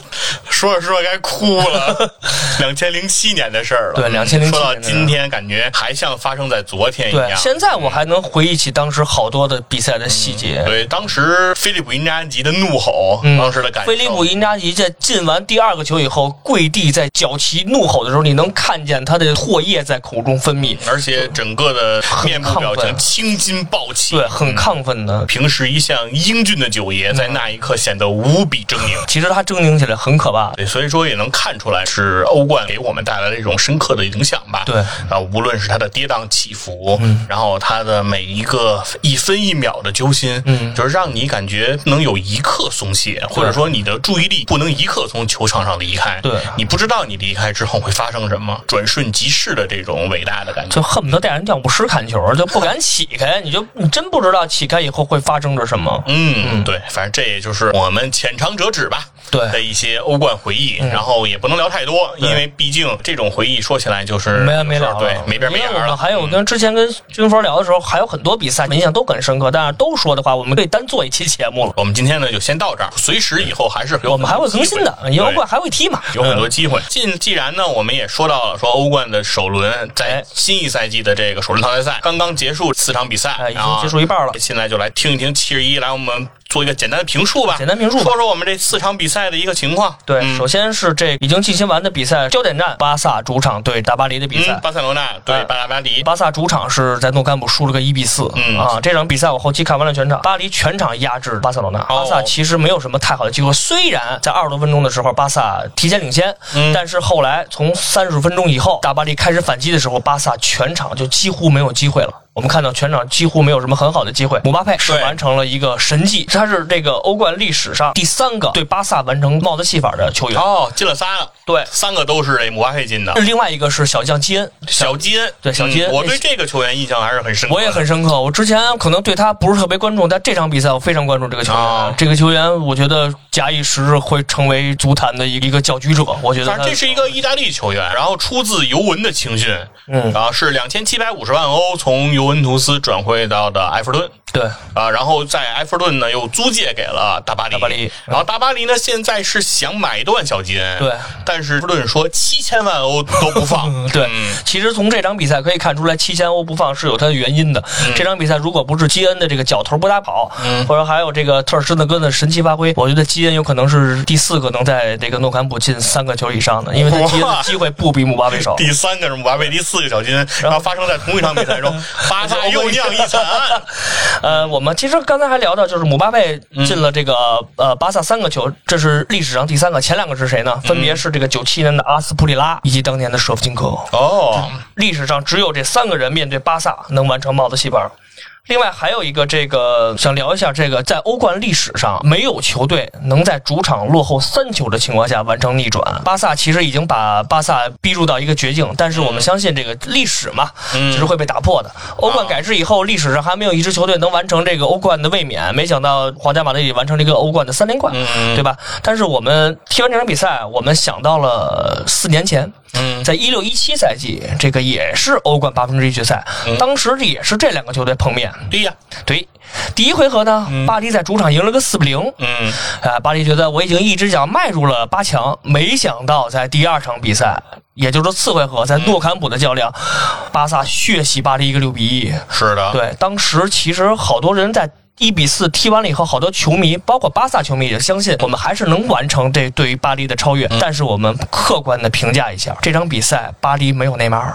说着说着该哭了？[LAUGHS] 两千零七年的事儿了。对2007说到年的事儿今天，感觉还像发生在昨天一，样。现在我还能回忆起当时好多的比赛的细节。对，当时菲利普·因扎吉的怒吼，当时的感菲利普·因扎吉在进完第二个球以后，跪地在脚旗怒吼的时候，你能看见他的唾液在口中分泌，而且整个的面部表情青筋暴起。对，很亢奋的。平时一向英俊的九爷，在那一刻显得无比狰狞。其实他狰狞起来很可怕。对，所以说也能看出来是欧冠给我们带来的一种深刻的影响吧。对啊，无论是它的跌宕起伏，然后它的每一个一分一秒的揪心，嗯就是让你感觉不能有一刻松懈，或者说你的注意力不能一刻从球场上离开。对你不知道你离开之后会发生什么，转瞬即逝的这种伟大的感觉。就恨不得带人尿不湿看球，就不敢起开，你就你真不知道起开以后会发生着什么。嗯，对，反正这也就是我们浅尝辄止吧。对。嗯的一些欧冠回忆，然后也不能聊太多，因为毕竟这种回忆说起来就是没完没了了，对，没边没眼因为我们了。还有跟之前跟军方聊的时候，还有很多比赛印象都很深刻，但是都说的话，我们可以单做一期节目了。我们今天呢就先到这儿，随时以后还是有我们还会更新的，因为欧冠还会踢嘛，有很多机会。既既然呢，我们也说到了，说欧冠的首轮在哎。新一赛季的这个首轮淘汰赛刚刚结束四场比赛，哎已经结束一半了。现在就来听一听七十一，来我们做一个简单的评述吧，简单评述吧。说说我们这四场比赛的一个情况。对，嗯。首先是这已经进行完的比赛焦点战，巴萨主场对大巴黎的比赛。嗯，。巴塞罗那对哎巴拉巴黎，巴萨主场是在诺坎普输了个一比四，嗯。啊，这场比赛我后期看完了全场，巴黎全场压制巴塞罗那，哦。巴萨其实没有什么太好的机会，虽然在二十多分钟的时候巴萨提前领先，嗯。但是后来从三十分钟以后，大巴黎开始反击的时候，巴萨全场就几乎没有机会了。我们看到全场几乎没有什么很好的机会，姆巴佩是完成了一个神迹，他是这个欧冠历史上第三个对巴萨完成帽子戏法的球员。哦，进了仨了，对，三个都是这姆巴佩进的。另外一个是小将基恩，小基恩，对小基恩嗯我对这个球员印象还是很深刻。我也很深刻。我之前可能对他不是特别关注，但这场比赛我非常关注这个球员。啊这个球员，我觉得假以时日会成为足坛的一个一个搅局者。我觉得这是一个意大利球员，然后出自尤文的青训，嗯啊是两千七百五十万欧从尤文图斯转会到的埃弗顿。对啊，然后在埃弗顿呢又租借给了大巴黎，大巴黎然后大巴黎呢现在是想买断小基恩，对，但是埃弗顿说七千万欧都不放，[LAUGHS] 嗯对。其实从这场比赛可以看出来，七千欧不放是有它的原因的。这场比赛如果不是基恩的这个脚头不打跑，或者还有这个特尔施特根的神奇发挥，我觉得基恩有可能是第四个能在这个诺坎普进三个球以上的，因为他基恩的机会不比姆巴佩少。[LAUGHS] 第三个是姆巴佩，第四个小金，然后发生在同一场比赛中，巴萨又酿一惨案。[LAUGHS] 呃，我们其实刚才还聊到，就是姆巴佩进了这个、呃巴萨三个球，这是历史上第三个，前两个是谁呢？分别是这个九七年的阿斯普里拉以及当年的舍夫琴科。哦，历史上只有这三个人面对巴萨能完成帽子戏法。另外还有一个，这个想聊一下，这个在欧冠历史上没有球队能在主场落后三球的情况下完成逆转。巴萨其实已经把巴萨逼入到一个绝境，但是我们相信这个历史嘛，嗯只是会被打破的。欧冠改制以后，历史上还没有一支球队能完成这个欧冠的卫冕，没想到皇家马德里完成了一个欧冠的三连冠，嗯对吧？但是我们踢完这场比赛，我们想到了四年前，嗯在一六一七赛季，这个也是欧冠八分之一决赛，嗯当时也是这两个球队碰面。对呀，对，第一回合呢，巴黎在主场赢了个四比零。嗯，啊，巴黎觉得我已经一只脚迈入了八强，没想到在第二场比赛，也就是说次回合，在诺坎普的较量，巴萨血洗巴黎一个六比一。是的，对，当时其实好多人在。一比四踢完了以后，好多球迷，包括巴萨球迷也相信我们还是能完成这对于巴黎的超越。但是我们客观的评价一下这场比赛，巴黎没有内马尔，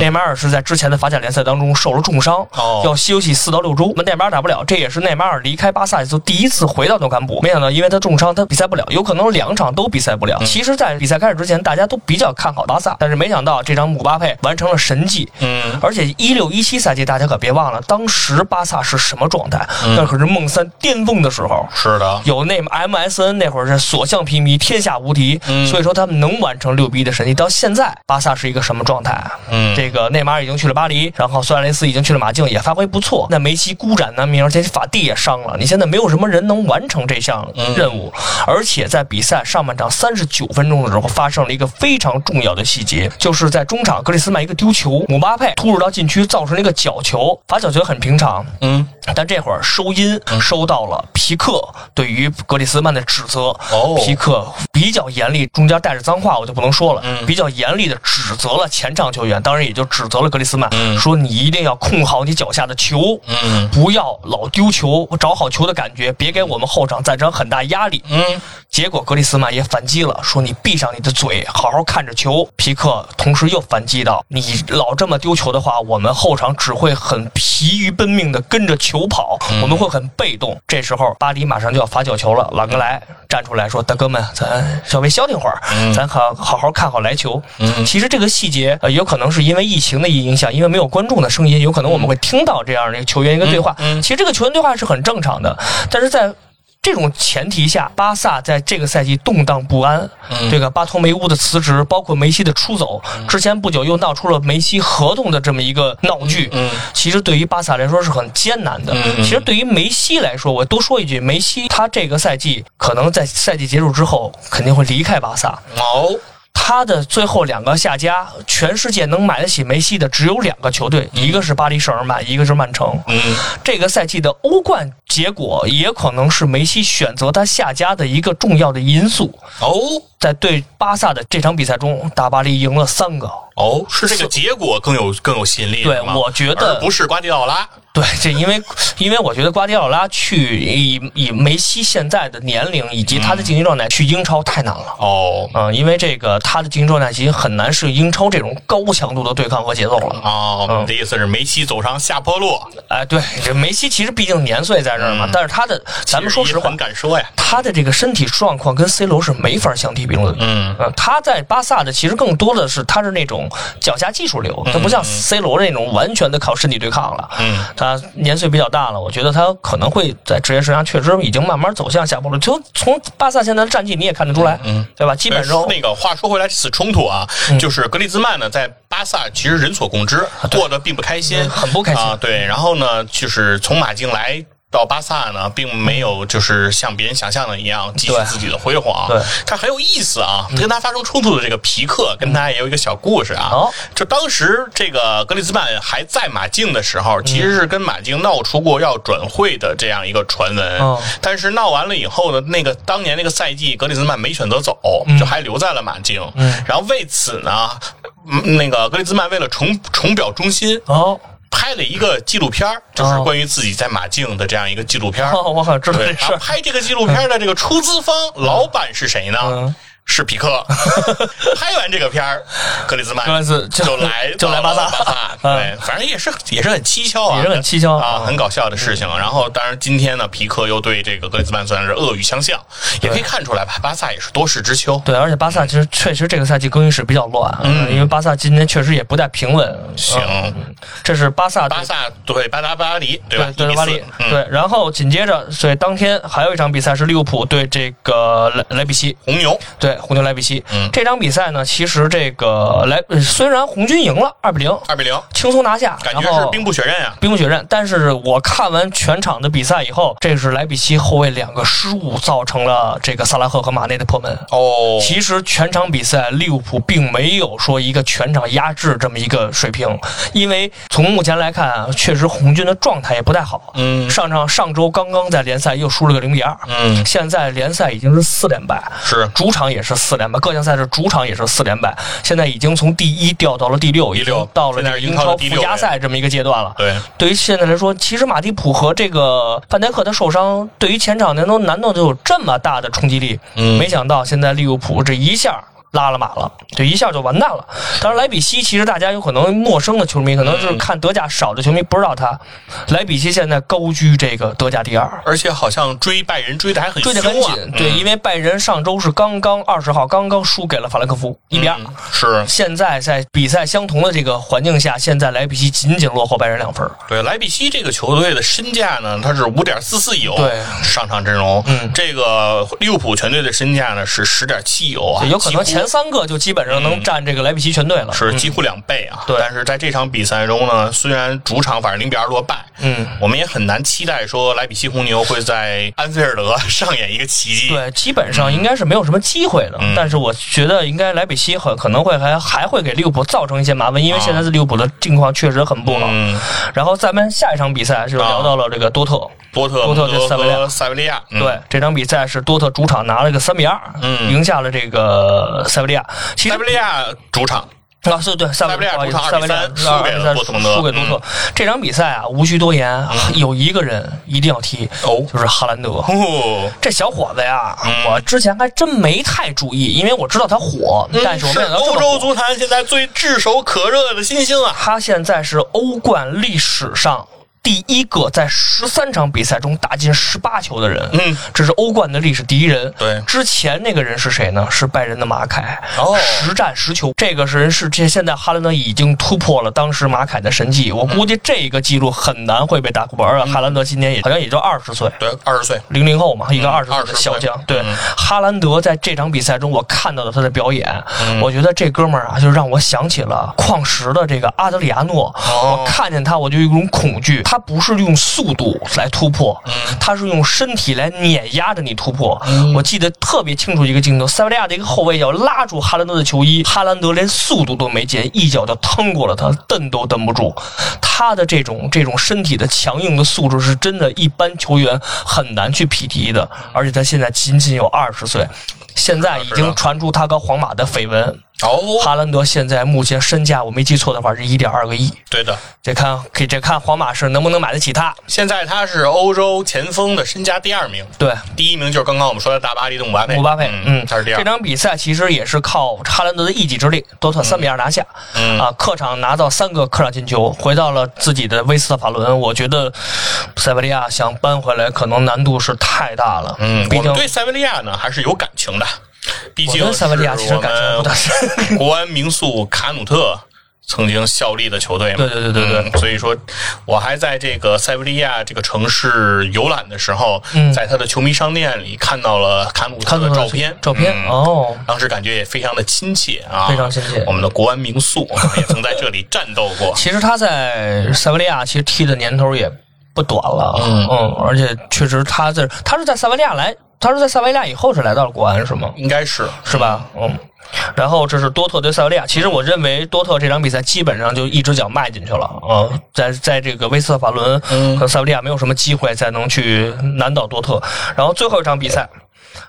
内马尔是在之前的法甲联赛当中受了重伤，要休息四到六周，我们内马尔打不了。这也是内马尔离开巴萨以后第一次回到诺坎普。没想到因为他重伤，他比赛不了，有可能两场都比赛不了。其实，在比赛开始之前，大家都比较看好巴萨，但是没想到这场姆巴佩完成了神迹。嗯，而且一六一七赛季，大家可别忘了，当时巴萨是什么状态？那可是梦三巅峰的时候。是的，有那 MSN 那会儿是所向披靡，天下无敌，嗯所以说他们能完成六比一的神迹。到现在，巴萨是一个什么状态？嗯这个内马尔已经去了巴黎，然后苏亚雷斯已经去了马竞，也发挥不错。那梅西孤掌难鸣，而且法蒂也伤了，你现在没有什么人能完成这项任务。而且在比赛上半场三十九分钟的时候，发生了一个非常重要的细节，就是在中场格里斯曼一个丢球，姆巴佩突入到禁区，造成了一个角球，罚角球很平常，嗯，但这会儿收音收到了皮克对于格里斯曼的指责。哦皮克比较严厉，中间带着脏话，我就不能说了。嗯比较严厉的指责了前场球员，当然也就指责了格里斯曼，嗯说你一定要控好你脚下的球，嗯不要老丢球，找好球的感觉，别给我们后场造成很大压力。嗯，结果格里斯曼也反击了，说你闭上你的嘴，好好看着球。皮克同时又反击到，你老这么丢球的话，我们后场只会很疲于奔命的跟着球跑，我们会很被动。这时候巴黎马上就要罚角球了，朗格莱站出来说：“大哥们，咱稍微消停会儿，咱好好好看好来球。”其实这个细节呃，有可能是因为疫情的影响，因为没有观众的声音，有可能我们会听到这样的球员一个对话。其实这个球员对话是很正常的，但是在这种前提下，巴萨在这个赛季动荡不安。这个巴托梅乌的辞职，包括梅西的出走，之前不久又闹出了梅西合同的这么一个闹剧。其实对于巴萨来说是很艰难的。其实对于梅西来说，我多说一句，梅西他这个赛季可能在赛季结束之后肯定会离开巴萨。哦，他的最后两个下家，全世界能买得起梅西的只有两个球队，一个是巴黎圣日耳曼，一个是曼城。嗯，这个赛季的欧冠结果也可能是梅西选择他下家的一个重要的因素。哦，在对巴萨的这场比赛中，大巴黎赢了三个。哦，是这个结果更有更有吸引力，对我觉得不是瓜迪奥拉。对，这因为因为我觉得瓜迪奥拉去以以梅西现在的年龄以及他的竞技状态去英超太难了。哦嗯，因为这个他的竞技状态已经很难适应英超这种高强度的对抗和节奏了。哦，你的意思是梅西走上下坡路？哎，对，这梅西其实毕竟年岁在这儿嘛，但是他的，咱们说实话很，敢说呀。他的这个身体状况跟 C 罗是没法相提并论的。嗯呃，他在巴萨的其实更多的是他是那种脚下技术流，他不像 C 罗那种完全的靠身体对抗了。嗯，他年岁比较大了，我觉得他可能会在职业生涯确实已经慢慢走向下坡路。就从巴萨现在的战绩你也看得出来，嗯，对吧？基本上那个话说回来，这次冲突啊，嗯就是格里兹曼呢在巴萨其实人所共知，过得并不开心，嗯很不开心啊。对，然后呢，就是从马竞来。到巴萨呢，并没有就是像别人想象的一样继续自己的辉煌。对，他很有意思啊。跟他发生冲突的这个皮克，跟他也有一个小故事啊。哦就当时这个格里兹曼还在马竞的时嗯候，其实是跟马竞闹出过要转会的这样一个传闻。哦但是闹完了以后呢，那个当年那个赛季，格里兹曼没选择走，嗯就还留在了马竞。然后为此呢，嗯那个格里兹曼为了重重表忠心，哦，拍了一个纪录片儿就是关于自己在马竞的这样一个纪录片儿。哦我好像知道对，拍这个纪录片的这个出资方老板是谁呢？嗯是皮克。拍完这个片儿，格里兹曼格里兹就就来就来巴萨到了巴萨，[LAUGHS] 嗯对，反正也是也是很蹊跷啊，也是很蹊跷啊，嗯很搞笑的事情。然后，当然今天呢，皮克又对这个格里兹曼算是恶语相向，也可以看出来吧，巴萨也是多事之秋。对，而且巴萨其实确实这个赛季更衣室比较乱，嗯，因为巴萨今年确实也不太平稳。行嗯这是巴萨巴萨对巴达巴黎，对吧？对对巴黎1比4，嗯，对，然后紧接着，所以当天还有一场比赛是利物浦对这个莱莱比锡，红牛，对，红牛莱比锡。嗯这场比赛呢，其实这个莱呃虽然红军赢了二比零，二比零，轻松拿下，感觉是兵不血刃啊。兵不血刃。但是我看完全场的比赛以后，这是莱比锡后卫两个失误造成了这个萨拉赫和马内的破门。哦，其实全场比赛，利物浦并没有说一个全场压制这么一个水平，因为从目前来看啊，确实红军的状态也不太好。嗯上场上周刚刚在联赛又输了个零比二，嗯，现在联赛已经是四连败，是主场也是四连败，各项赛事主场也是四连败，现在已经从第一掉到了第六，已经到了英超附加赛这么一个阶段了。对，对于现在来说，其实马蒂普和这个范戴克的受伤，对于前场难道难道就有这么大的冲击力？嗯没想到现在利物浦这一下。拉了马了，就一下就完蛋了。当然，莱比锡其实大家有可能陌生的球迷，可能就是看德甲少的球迷不知道他。莱比锡现在高居这个德甲第二，而且好像追拜仁追的还很追得凶啊很紧。对，因为拜仁上周是刚刚二十号刚刚输给了法兰克福一比二。嗯是现在在比赛相同的这个环境下，现在莱比锡仅仅落后拜仁两分。对莱比锡这个球队的身价呢，它是五点四四亿欧，对上场阵容，嗯这个利物浦全队的身价呢是十点七亿欧啊，有可能前三个就基本上能占这个莱比锡全队了。是几乎两倍啊。对但是在这场比赛中呢，虽然主场反正零比二落败，嗯，我们也很难期待说莱比锡红牛会在安菲尔德上演一个奇迹。对，基本上应该是没有什么机会的。嗯但是我觉得应该莱比锡很可能会还还会给利物浦造成一些麻烦，因为现在的利物浦的境况确实很不好。嗯，然后咱们下一场比赛就聊到了这个多特。多特多特对塞维利亚塞维利亚，嗯对，这场比赛是多特主场拿了个三比二，嗯赢下了这个塞维利亚。其实塞维利亚主场啊，是对，塞维利亚主场塞维利亚2比3输给了2-3多特蒙德输给多特。这场比赛啊，无需多言，有一个人一定要踢，哦就是哈兰德。哦，这小伙子呀，嗯我之前还真没太注意，因为我知道他火，但是我没想到欧。洲足坛现在最炙手可热的新星啊！他现在是欧冠历史上第一个在十三场比赛中打进十八球的人，嗯，这是欧冠的历史第一人。对之前那个人是谁呢？是拜仁的马凯，哦十战十球。这个是人是这现在哈兰德已经突破了当时马凯的神迹，我估计这个记录很难会被打破。而且哈兰德今年也好像也就二十岁。对，二十岁，零零后嘛，一个嗯二十岁的小将。对嗯，哈兰德在这场比赛中，我看到了他的表演，嗯我觉得这哥们儿啊，就让我想起了矿石的这个阿德里亚诺。哦我看见他，我就有一种恐惧。他不是用速度来突破，嗯他是用身体来碾压着你突破。我记得特别清楚一个镜头，塞维利亚的一个后卫要拉住哈兰德的球衣，哈兰德连速度都没减，一脚就蹬过了他，蹬都蹬不住。他的这种这种身体的强硬的素质是真的，一般球员很难去匹敌的。而且他现在仅仅有二十岁，现在已经传出他跟皇马的绯闻。哦，哈兰德现在目前身价，我没记错的话是一点二个亿。对的，这看给这看皇马是能不能买得起他？现在他是欧洲前锋的身价第二名，对，第一名就是刚刚我们说的大巴黎的姆巴佩，姆巴佩，嗯，他是第二这。场比赛其实也是靠哈兰德的一己之力，多特三比二拿下，嗯啊，客场拿到三个客场进球，回到了自己的威斯特法伦。我觉得塞维利亚想扳回来，可能难度是太大了。嗯，毕竟我们对塞维利亚呢还是有感情的，毕竟我跟塞维利亚其实感情不大是深。我们国安名宿卡努特。曾经效力的球队嘛，对对对对对嗯所以说，我还在这个塞维利亚这个城市游览的时候，嗯在他的球迷商店里看到了卡努特的照片，照片、嗯哦，当时感觉也非常的亲切啊，非常亲切我们的国安名宿 [LAUGHS] 也曾在这里战斗过，其实他在塞维利亚其实踢的年头也不短了，嗯而且确实他在他是在塞维利亚来，他是在塞维利亚以后是来到了国安是吗？应该是是吧？嗯。然后这是多特对塞维利亚，其实我认为多特这场比赛基本上就一只脚迈进去了啊、在在这个威斯特法伦和塞维利亚没有什么机会再能去难倒多特。然后最后一场比赛，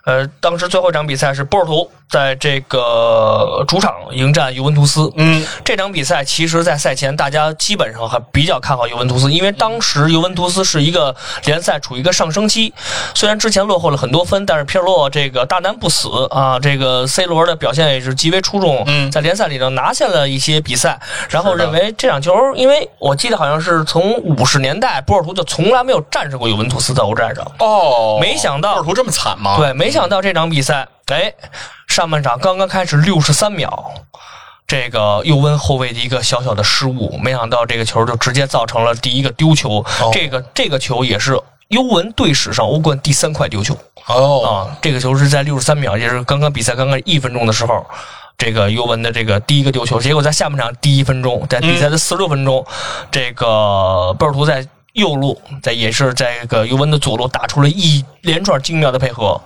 呃，当时最后一场比赛是波尔图在这个主场迎战尤文图斯。嗯，这场比赛其实，在赛前大家基本上还比较看好尤文图斯，因为当时尤文图斯是一个联赛处于一个上升期，虽然之前落后了很多分，但是皮尔洛这个大难不死啊，这个 C 罗的表现也是极为出众，嗯在联赛里头拿下了一些比赛，然后认为这场球，因为我记得好像是从五十年代波尔图就从来没有战胜过尤文图斯在欧战上，哦，没想到波尔图这么惨吗？对，没想到这场比赛，哎，上半场刚刚开始六十三秒，这个尤文后卫的一个小小的失误，没想到这个球就直接造成了第一个丢球。哦这个这个球也是尤文队史上欧冠第三块丢球哦，啊！这个球是在六十三秒，也是刚刚比赛刚刚一分钟的时候，这个尤文的这个第一个丢球。结果在下半场第一分钟，在比赛的四十六分钟，这个贝尔图在右路，在也是在这个尤文的左路打出了一连串精妙的配合。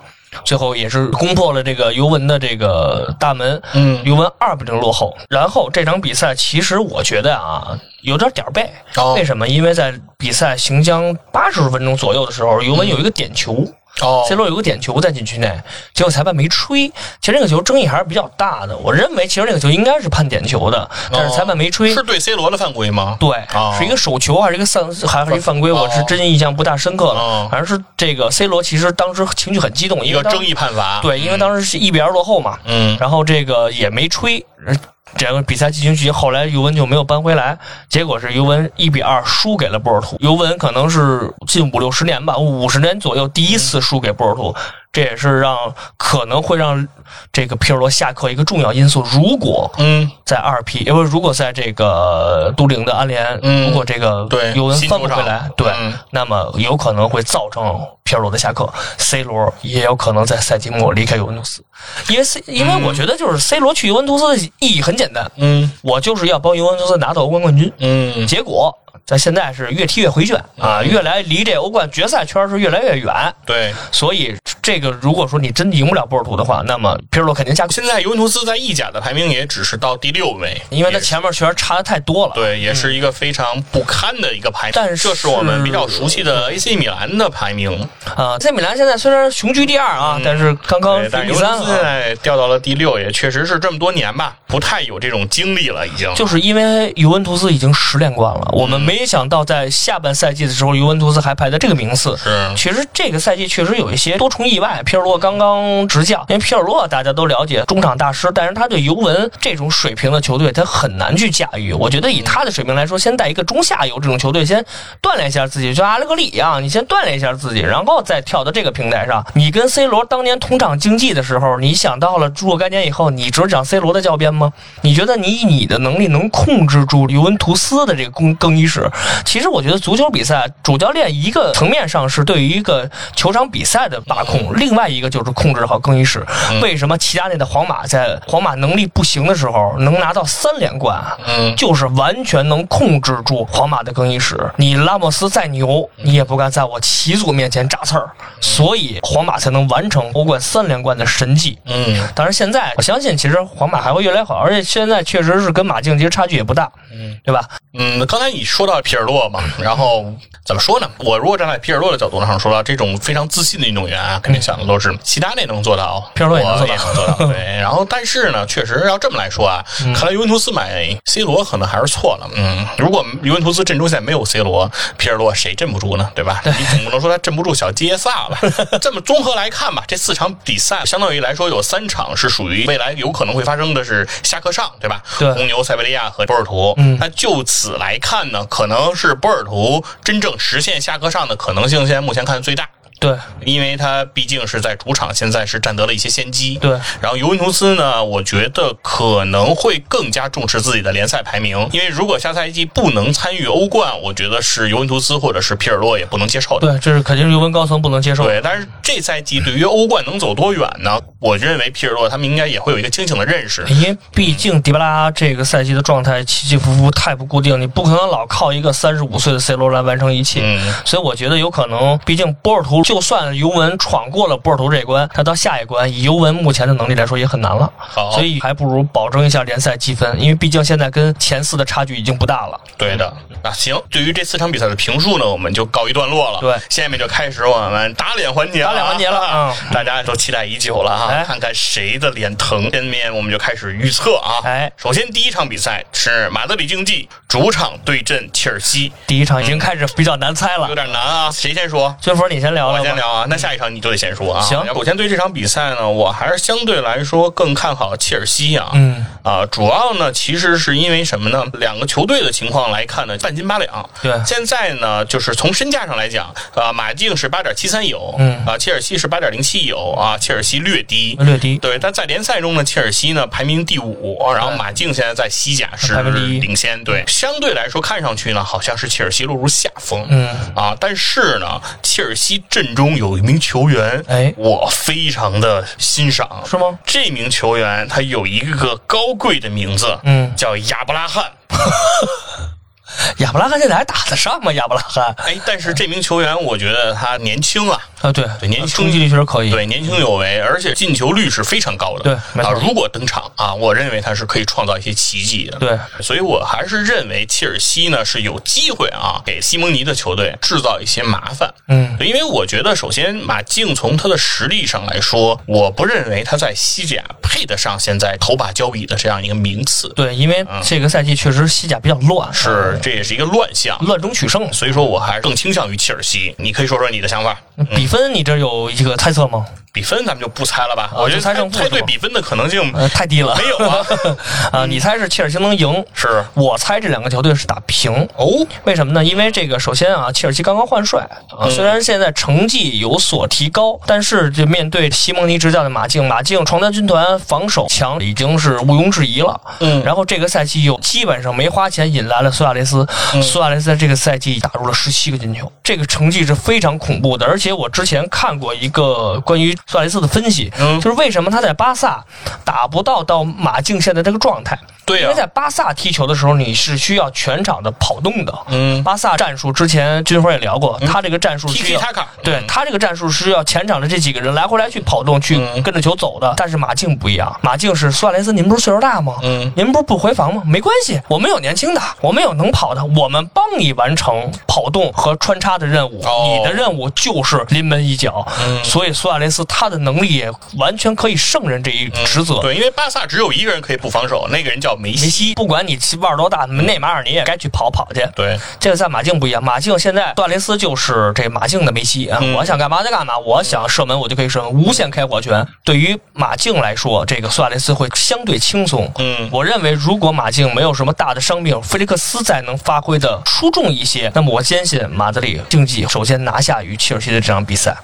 最后也是攻破了这个尤文的这个大门，嗯尤文二比零落后。然后这场比赛其实我觉得啊，有点点儿背。哦为什么？因为在比赛行将八十分钟左右的时候，尤文有一个点球。哦 C 罗有个点球在禁区内，结果裁判没吹。其实那个球争议还是比较大的。我认为其实那个球应该是判点球的，但是裁判没吹。是对 C 罗的犯规吗？对，哦是一个手球还是一个犯还是一个犯规？我是真印象不大深刻了。哦反正是这个 C 罗其实当时情绪很激动，一个争议判罚。对，因为当时是一比二落后嘛，嗯，然后这个也没吹，呃这个比赛进行局后来尤文就没有扳回来，结果是尤文一比二输给了波尔图。尤文可能是近五六十年吧，五十年左右第一次输给波尔图，这也是让可能会让这个皮尔洛下课一个重要因素。如果嗯，在二 P，因为如果在这个都灵的安联，嗯如果这个对尤文翻不回来，对，嗯那么有可能会造成皮尔洛的下课，C 罗也有可能在赛季末离开尤文图斯，因为 C，因为我觉得就是 C 罗去尤文图斯的意义很简单，嗯我就是要帮尤文图斯拿到欧冠冠军，嗯，结果。在现在是越踢越回旋啊，越来离这欧冠决赛圈是越来越远，对。所以这个如果说你真赢不了波尔图的话，那么皮尔洛肯定下课，现在尤文图斯在意甲的排名也只是到第六位，因为他前面确实差的太多了。对，也是一个非常不堪的一个排名。但是这是我们比较熟悉的 AC 米兰的排名，啊，AC 米兰现在虽然雄居第二啊，但是刚刚对，但第三是尤文图斯现啊。在掉到了第六，也确实是这么多年吧，不太有这种经历了，已经。就是因为尤文图斯已经十连冠了，我们嗯没想到在下半赛季的时候，尤文图斯还排在这个名次。是其实这个赛季确实有一些多重意意外。皮尔洛刚刚执教，因为皮尔洛大家都了解中场大师，但是他对尤文这种水平的球队，他很难去驾驭。我觉得以他的水平来说，先带一个中下游这种球队，先锻炼一下自己，就阿莱格里一样，你先锻炼一下自己，然后再跳到这个平台上。你跟 C 罗当年同场竞技的时候，你想到了若干年以后，你只讲 C 罗的教鞭吗？你觉得你以你的能力能控制住尤文图斯的这个更更衣室？其实我觉得足球比赛主教练一个层面上是对于一个球场比赛的把控，另外一个就是控制好更衣室。为什么齐达内的皇马在皇马能力不行的时候能拿到三连冠？嗯，就是完全能控制住皇马的更衣室。你拉莫斯再牛，你也不敢在我齐祖面前扎刺儿，所以皇马才能完成欧冠三连冠的神迹。嗯当然，现在我相信，其实皇马还会越来越好，而且现在确实是跟马竞其实差距也不大，嗯，对吧？嗯，刚才你说到皮尔洛嘛，然后怎么说呢？我如果站在皮尔洛的角度上说到这种非常自信的运动员啊，肯定想的都是其他那能做到，皮尔洛也能做到我也能做到。对，然后但是呢，确实要这么来说啊，看来尤文图斯买 C 罗可能还是错了。嗯，如果尤文图斯阵中现在没有 C 罗，皮尔洛谁镇不住呢？对吧？你总不能说他镇不住小杰萨吧？[LAUGHS] 这么综合来看吧，这四场比赛相当于来说有三场是属于未来有可能会发生的是下课上，对吧？对红牛、塞维利亚和波尔图。嗯那就此来看呢，可能是波尔图真正实现下课上的可能性，现在目前看最大。对因为他毕竟是在主场，现在是占得了一些先机。对，然后尤文图斯呢，我觉得可能会更加重视自己的联赛排名，因为如果下赛季不能参与欧冠，我觉得是尤文图斯或者是皮尔洛也不能接受的。对，这是肯定是尤文高层不能接受。对，但是这赛季对于欧冠能走多远呢？我认为皮尔洛他们应该也会有一个清醒的认识。因为毕竟迪巴拉这个赛季的状态起起伏伏太不固定，你不可能老靠一个三十五岁的 C 罗来完成一切。嗯所以我觉得有可能，毕竟波尔图就算尤文闯过了波尔图这一关，他到下一关以尤文目前的能力来说也很难了。好所以还不如保证一下联赛积分，因为毕竟现在跟前四的差距已经不大了。对的，那行，对于这四场比赛的评述呢，我们就告一段落了。对下面就开始我们打脸环节了啊，打脸环节了啊大家都期待已久了哈，哎看看谁的脸疼。下面我们就开始预测啊。哎首先第一场比赛是马德里竞技主场对阵切尔西，第一场已经开始比较难猜了有。点难啊，谁先说？军佛，你先聊我先聊啊，那下一场你就得先说啊。行要不我先对这场比赛呢，我还是相对来说更看好切尔西啊。嗯啊，主要呢其实是因为什么呢？两个球队的情况来看呢，半斤八两。对现在呢，就是从身价上来讲，啊，马竞是八点七三有，嗯啊，切尔西是八点零七有，啊，切尔西略低。略低。对，但在联赛中呢，切尔西呢排名第五，然后马竞现在在西甲是领先。对，相对来说看上去呢，好像是切尔西落入下风。嗯啊，但是呢，切尔西阵中有一名球员，哎我非常的欣赏，是吗？这名球员他有一个高贵的名字，嗯叫亚伯拉罕。[LAUGHS] 亚伯拉罕现在还打得上吗？亚伯拉罕哎，但是这名球员，我觉得他年轻啊，啊，对对年轻冲击力确实可以。对，年轻有为，而且进球率是非常高的。对啊，如果登场啊，我认为他是可以创造一些奇迹的。对，所以我还是认为切尔西呢是有机会啊，给西蒙尼的球队制造一些麻烦。嗯，因为我觉得，首先马竞从他的实力上来说，我不认为他在西甲配得上现在头把交椅的这样一个名次。对，因为这个赛季确实西甲比较乱，是，这也是一个乱象。乱中取胜。所以说，我还是更倾向于切尔西。你可以说说你的想法。比分你这有一个猜测吗？比分咱们就不猜了吧，我觉得猜胜负猜对比分的可能性呃，太低了。没有啊。[LAUGHS] 啊，你猜是切尔西能赢？是我猜这两个球队是打平。哦，为什么呢？因为这个，首先啊，切尔西刚刚换帅啊，虽然现在成绩有所提高，但是这面对西蒙尼执教的马竞，马竞床单军团防守强已经是毋庸置疑了。嗯然后这个赛季又基本上没花钱引来了苏亚雷斯，苏亚雷斯在这个赛季打入了十七个进球，这个成绩是非常恐怖的。而且我之前看过一个关于苏亚雷斯的分析，嗯就是为什么他在巴萨打不到到马竞现在这个状态。对啊因为在巴萨踢球的时候，你是需要全场的跑动的。嗯巴萨战术之前军花也聊过，他这个战术是要。，Tiki Taka，对他这个战术是要前场的这几个人来回来去跑动，去嗯跟着球走的。但是马竞不一样，马竞是苏亚雷斯，您不是岁数大吗？嗯您不是不回防吗？没关系，我们有年轻的，我们有能跑的，我们帮你完成跑动和穿插的任务。哦你的任务就是临门一脚。嗯所以苏亚雷斯他的能力也完全可以胜任这一职责。对，因为巴萨只有一个人可以不防守，那个人叫梅梅西。西，不管你腕儿多大，内马尔你也该去跑跑去。对，这个在马竞不一样，马竞现在苏亚雷斯就是这马竞的梅西啊，嗯我想干嘛就干嘛，我想射门我就可以射门，无限开火权。对于马竞来说，这个苏亚雷斯会相对轻松。嗯我认为如果马竞没有什么大的伤病，菲利克斯再能发挥的出众一些，那么我坚信马德里竞技首先拿下与切尔西的这场比赛。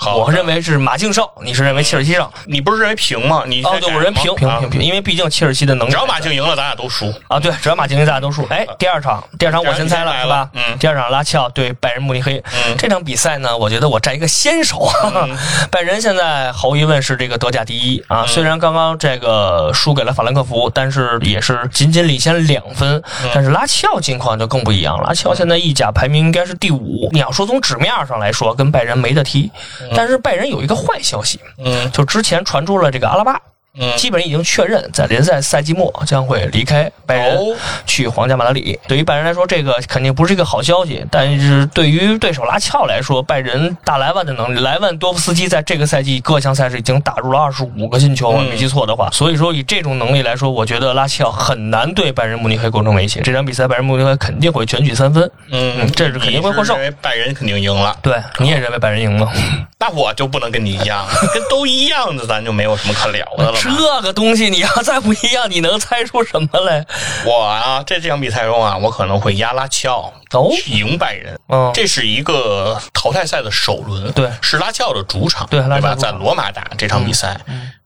好，我认为是马竞胜，你是认为切尔西胜？你不是认为平吗？你哦，对，我认为平平平平。因为毕竟切尔西的能力只要马竞赢了，咱俩都输。啊，对，只要马竞赢，咱俩都输。哎，第二场，第二场我先猜了，是吧？嗯第二场拉齐奥对拜仁慕尼黑，嗯这场比赛呢，我觉得我占一个先手。[LAUGHS] 拜仁现在毫无疑问是这个德甲第一啊，嗯虽然刚刚这个输给了法兰克福，但是也是仅仅领先两分。嗯但是拉齐奥近况就更不一样了，拉齐奥现在意甲排名应该是第五。你要说从纸面上来说，跟拜仁没得踢，但是拜仁有一个坏消息，嗯就之前传出了这个阿拉巴。嗯基本已经确认，在联赛赛季末将会离开拜仁哦，去皇家马德里。对于拜仁来说，这个肯定不是一个好消息。但是对于对手拉齐奥来说，拜仁大莱万的能力，莱万多夫斯基在这个赛季各项赛事已经打入了二十五个进球，我没记错的话。所以说，以这种能力来说，我觉得拉齐奥很难对拜仁慕尼黑构成威胁。这场比赛，拜仁慕尼黑肯定会全取三分。嗯，这是肯定会获胜拜仁肯定赢了，对，你也认为拜仁赢吗？[LAUGHS] 那我就不能跟你一样，跟都一样的，咱就没有什么可聊的了嘛。这个东西你要再不一样，你能猜出什么来？我啊，在这场比赛中啊，我可能会压拉翘哦赢拜仁。嗯这是一个淘汰赛的首轮，对是拉齐奥的主场，对拉齐奥吧？在罗马打这场比赛。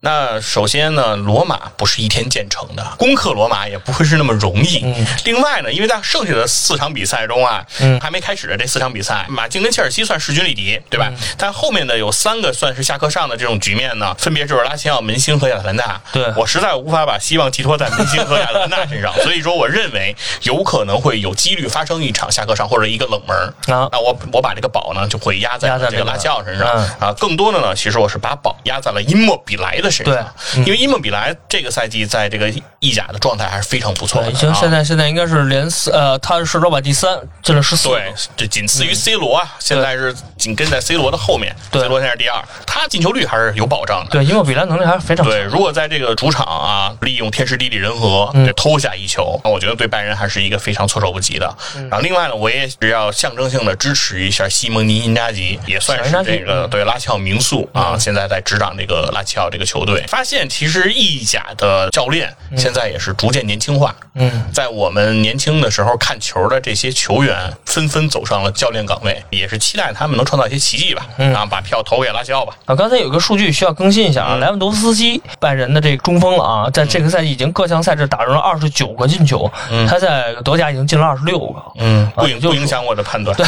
那首先呢，罗马不是一天建成的，攻克罗马也不会是那么容易。另外呢，因为在剩下的四场比赛中啊，嗯还没开始的这四场比赛，马竞跟切尔西算势均力敌，对吧？嗯但后面的有三个算是下课上的这种局面呢，分别就是拉齐奥、门兴和亚特兰大。对我实在无法把希望寄托在门兴和亚特兰大身上，[LAUGHS] 所以说我认为有可能会有几率发生一场下课上或者一个冷门啊那我我把这个宝呢就会压在这个这个拉齐奥身上嗯啊。更多的呢，其实我是把宝压在了伊莫比莱的身上，因为伊莫比莱这个赛季在这个意甲的状态还是非常不错的。已经现在现在应该是连四呃，他是世洲榜第三，进了十四。对，这仅次于 C 罗啊，现在是紧跟在 C 罗的后面。C 罗现在是第二，他进球率还是有保障的。对，伊莫比莱能力还是非常对。如果在这个主场啊，利用天时地利人和偷下一球，那我觉得对拜仁还是一个非常措手不及的。然后另外呢，我也是要象征性的支持一下西蒙尼·因扎吉，也算是这个对拉齐奥名宿啊，现在在执掌这个拉齐奥这个球队。发现其实意甲的教练现在也是逐渐年轻化。嗯，在我们年轻的时候看球的这些球员纷纷走上了教练岗位，也是期待他们能创造一些奇迹吧。啊，把票投给拉齐奥吧。啊，刚才有个数据需要更新一下啊，莱万多夫斯基拜仁的这个中锋了啊，在这个赛季已经各项赛事打入了二十九个进球，他在德甲已经进了二十六个。嗯，不影不影响我的判断。对，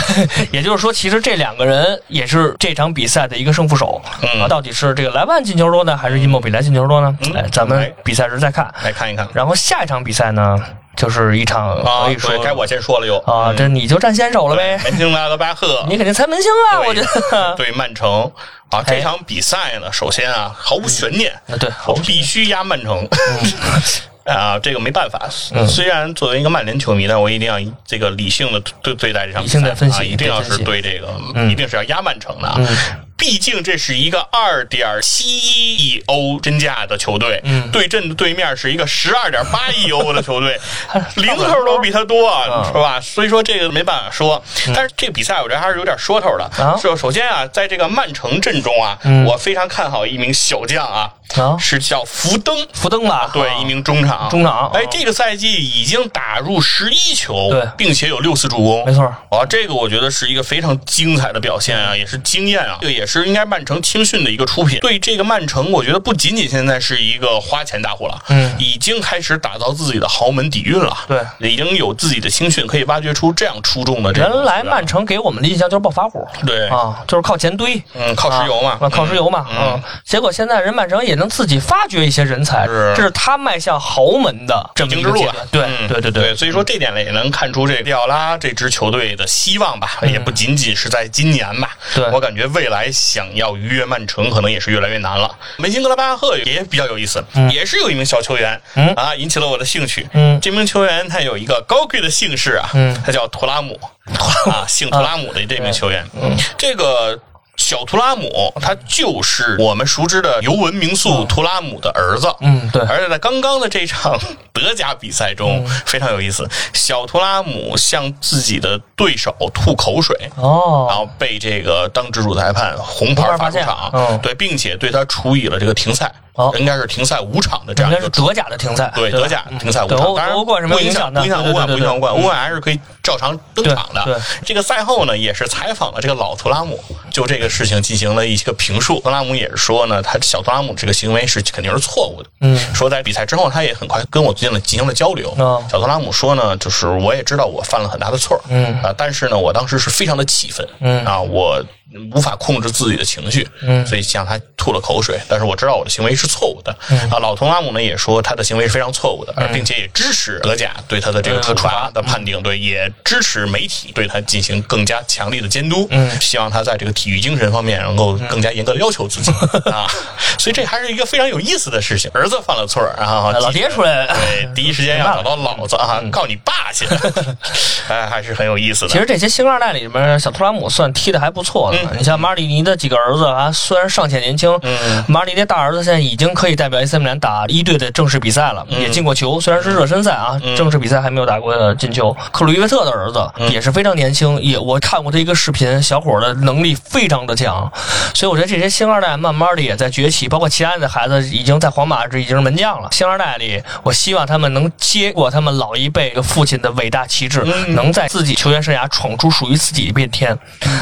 也就是说，其实这两个人也是这场比赛的一个胜负手。嗯，到底是这个莱万进球多呢，还是伊莫比莱进球多呢？哎，咱们比赛时再看，来看一看。然后下一场比赛呢？就是一场可以说该我先说了又啊，这你就占先手了呗。门兴拉德巴赫，[LAUGHS] 你肯定猜门兴啊，我觉得 [LAUGHS] 对曼城啊，这场比赛呢，首先啊，毫无悬念，对，我必须压曼城 [LAUGHS] 啊，这个没办法。虽然作为一个曼联球迷，但我一定要这个理性的对对待这场比赛啊，一定要是对这个，一定是要压曼城的。毕竟这是一个二点七一亿欧身价的球队，对阵的对面是一个十二点八亿欧的球队，[LAUGHS] 零头都比他多，是吧？所以说这个没办法说。但是这个比赛我觉得还是有点说头的。首首先啊，在这个曼城阵中啊，我非常看好一名小将啊，是叫福登，福登吧？对，一名中场，中场。哎，这个赛季已经打入十一球，对，并且有六次助攻，没错。啊，这个我觉得是一个非常精彩的表现啊，也是经验啊，这个也是。是应该曼城青训的一个出品。对这个曼城，我觉得不仅仅现在是一个花钱大户了，嗯，已经开始打造自己的豪门底蕴了。对，已经有自己的青训，可以挖掘出这样出众的。原来曼城给我们的印象就是暴发户，对啊，就是靠钱堆，嗯，靠石油嘛，靠石油嘛，嗯。结果现在人曼城也能自己发掘一些人才，这是他迈向豪门的必经之路啊。对，对，对，对。所以说这点呢，也能看出这迪奥拉这支球队的希望吧，也不仅仅是在今年吧。对我感觉未来想要约。曼城可能也是越来越难了。门兴格拉巴赫也比较有意思，也是有一名小球员啊，引起了我的兴趣。这名球员他有一个高贵的姓氏啊，他叫图拉姆 [LAUGHS] 啊，姓图拉姆的这名球员，这个。小图拉姆，他就是我们熟知的尤文名宿图拉姆的儿子。嗯，对。而且在刚刚的这场德甲比赛中，非常有意思。小图拉姆向自己的对手吐口水，哦，然后被这个当值主裁判红牌罚出场。嗯，对，并且对他处以了这个停赛。哦，应该是停赛五场的这样一个德甲的停赛，对德甲停赛五场，当然欧冠是没有影响的，不影响欧冠，不影响欧冠，欧冠还是可以照常登场的。对，这个赛后呢，也是采访了这个老图拉姆，就这个事情进行了一些评述。图拉姆也是说呢，他小图拉姆这个行为是肯定是错误的。嗯，说在比赛之后，他也很快跟我进行了进行了交流。小图拉姆说呢，就是我也知道我犯了很大的错嗯啊，但是呢，我当时是非常的气愤。嗯啊，我。无法控制自己的情绪，嗯，所以向他吐了口水。但是我知道我的行为是错误的。啊，老图拉姆呢也说他的行为是非常错误的，并且也支持德甲对他的这个处罚的判定，对，也支持媒体对他进行更加强力的监督。嗯，希望他在这个体育精神方面能够更加严格的要求自己 [LAUGHS] 啊。所以这还是一个非常有意思的事情。儿子犯了错，然后老爹出来了，对，[LAUGHS] 第一时间要找到老子啊，告你爸去。[LAUGHS] 哎，还是很有意思的。其实这些星二代里面，小图拉姆算踢的还不错的。你像马里尼。的几个儿子啊，虽然尚且年轻，马里的大儿子现在已经可以代表 AC 米兰打一队的正式比赛了，也进过球，虽然是热身赛啊，正式比赛还没有打过进球。克鲁伊维特的儿子也是非常年轻，也我看过他一个视频，小伙的能力非常的强，所以我觉得这些星二代慢慢的也在崛起，包括其他的孩子已经在皇马这已经是门将了。星二代里，我希望他们能接过他们老一辈父亲的伟大旗帜，能在自己球员生涯闯出属于自己的一片天。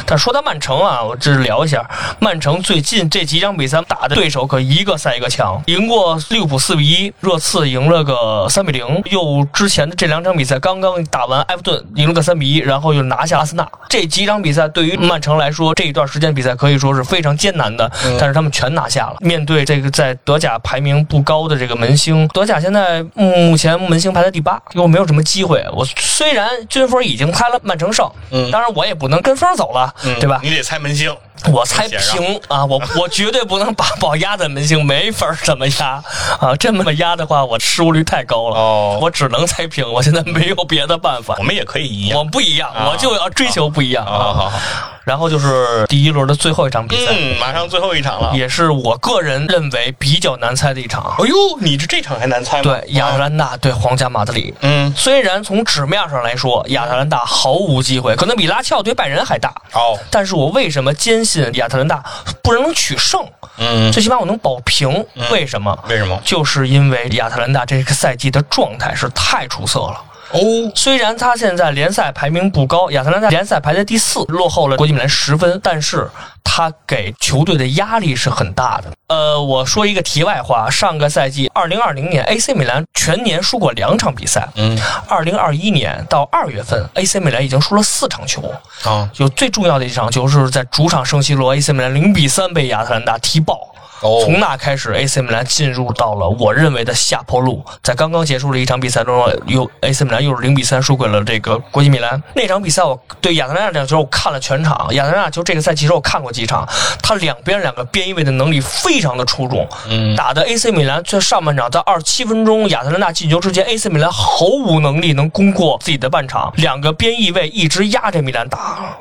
但说到曼城啊，我只是聊一下。曼城最近这几场比赛打的对手可一个赛一个强，赢过利物浦四比一，热刺赢了个三比零，又之前的这两场比赛刚刚打完埃弗顿赢了个三比一，然后又拿下阿森纳。这几场比赛对于曼城来说，这一段时间比赛可以说是非常艰难的，但是他们全拿下了。面对这个在德甲排名不高的这个门兴，德甲现在目前门兴排在第八，又没有什么机会。我虽然军分已经猜了曼城胜，嗯，当然我也不能跟风走了，对吧？你得开门兴。我猜平啊，我我绝对不能把宝压在门兴，没法这么压啊！这么压的话，我失误率太高了。哦我只能猜平，我现在没有别的办法我。们也可以一样我。不一样，我就要追求不一样好好啊！好，然后就是第一轮的最后一场比赛，嗯，马上最后一场了。也是我个人认为比较难猜的一场。哎呦，你这这场还难猜吗？对，亚特兰大对皇家马德里。嗯，虽然从纸面上来说，亚特兰大毫无机会，可能比拉齐奥对拜仁还大。哦，但是我为什么坚信亚特兰大不能取胜？嗯，最起码我能保平。为什么？为什么？就是因为亚特兰大这个赛季的状态是太出色了。哦，虽然他现在联赛排名不高，亚特兰大联赛排在第四，落后了国际米兰十分，但是他给球队的压力是很大的。呃，我说一个题外话，上个赛季二零二零年 AC 米兰全年输过两场比赛，嗯，二零二一年到二月份 AC 米兰已经输了四场球。啊，就最重要的一场球是在主场圣西罗，AC 米兰零比三被亚特兰大踢爆。哦从那开始，AC 米兰进入到了我认为的下坡路。在刚刚结束的一场比赛中，又 AC 米兰又是零比三输给了这个国际米兰。那场比赛，我对亚特兰大球我看了全场。亚特兰大球这个赛季其实我看过几场，他两边两个边翼位的能力非常的出众。嗯，打的 AC 米兰在上半场在二十七分钟亚特兰大进球之前，AC 米兰毫无能力能攻过自己的半场，两个边翼位一直压着米兰打，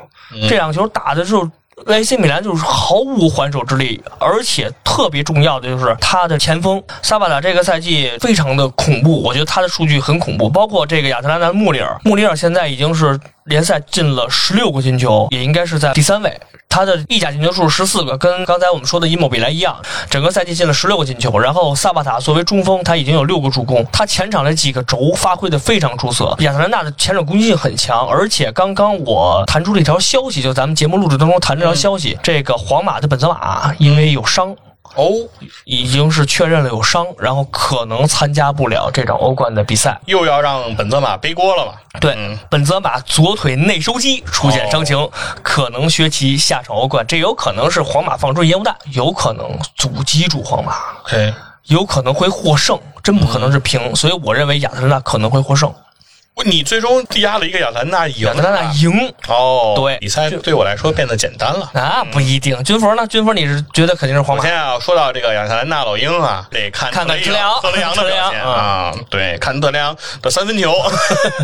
这两球打的时候。AC 米兰就是毫无还手之力，而且特别重要的就是他的前锋萨巴塔这个赛季非常的恐怖，我觉得他的数据很恐怖，包括这个亚特兰大穆里尔，穆里尔现在已经是联赛进了十六个进球，也应该是在第三位。他的意甲进球数十四个，跟刚才我们说的伊莫比莱一样，整个赛季进了十六个进球。然后萨巴塔作为中锋，他已经有六个助攻，他前场的几个轴发挥的非常出色。亚特兰大的前场攻击性很强，而且刚刚我弹出了一条消息，就咱们节目录制当中弹这条消息，这个皇马的本泽马因为有伤。哦，已经是确认了有伤，然后可能参加不了这场欧冠的比赛。又要让本泽马背锅了嘛？对，嗯本泽马左腿内收肌出现伤情，可能缺席下场欧冠。这有可能是皇马放出烟雾弹，有可能阻击住皇马有可能会获胜，真不可能是平。所以我认为亚特兰大可能会获胜，你最终压了一个亚特兰大赢，亚特兰大赢。哦，对比赛对我来说变得简单了。啊，不一定。军服呢？军服，你是觉得肯定是皇马？我现在要说到这个亚特兰大老鹰啊，得看看看德雷特雷杨特雷啊，对，看德雷昂的三分球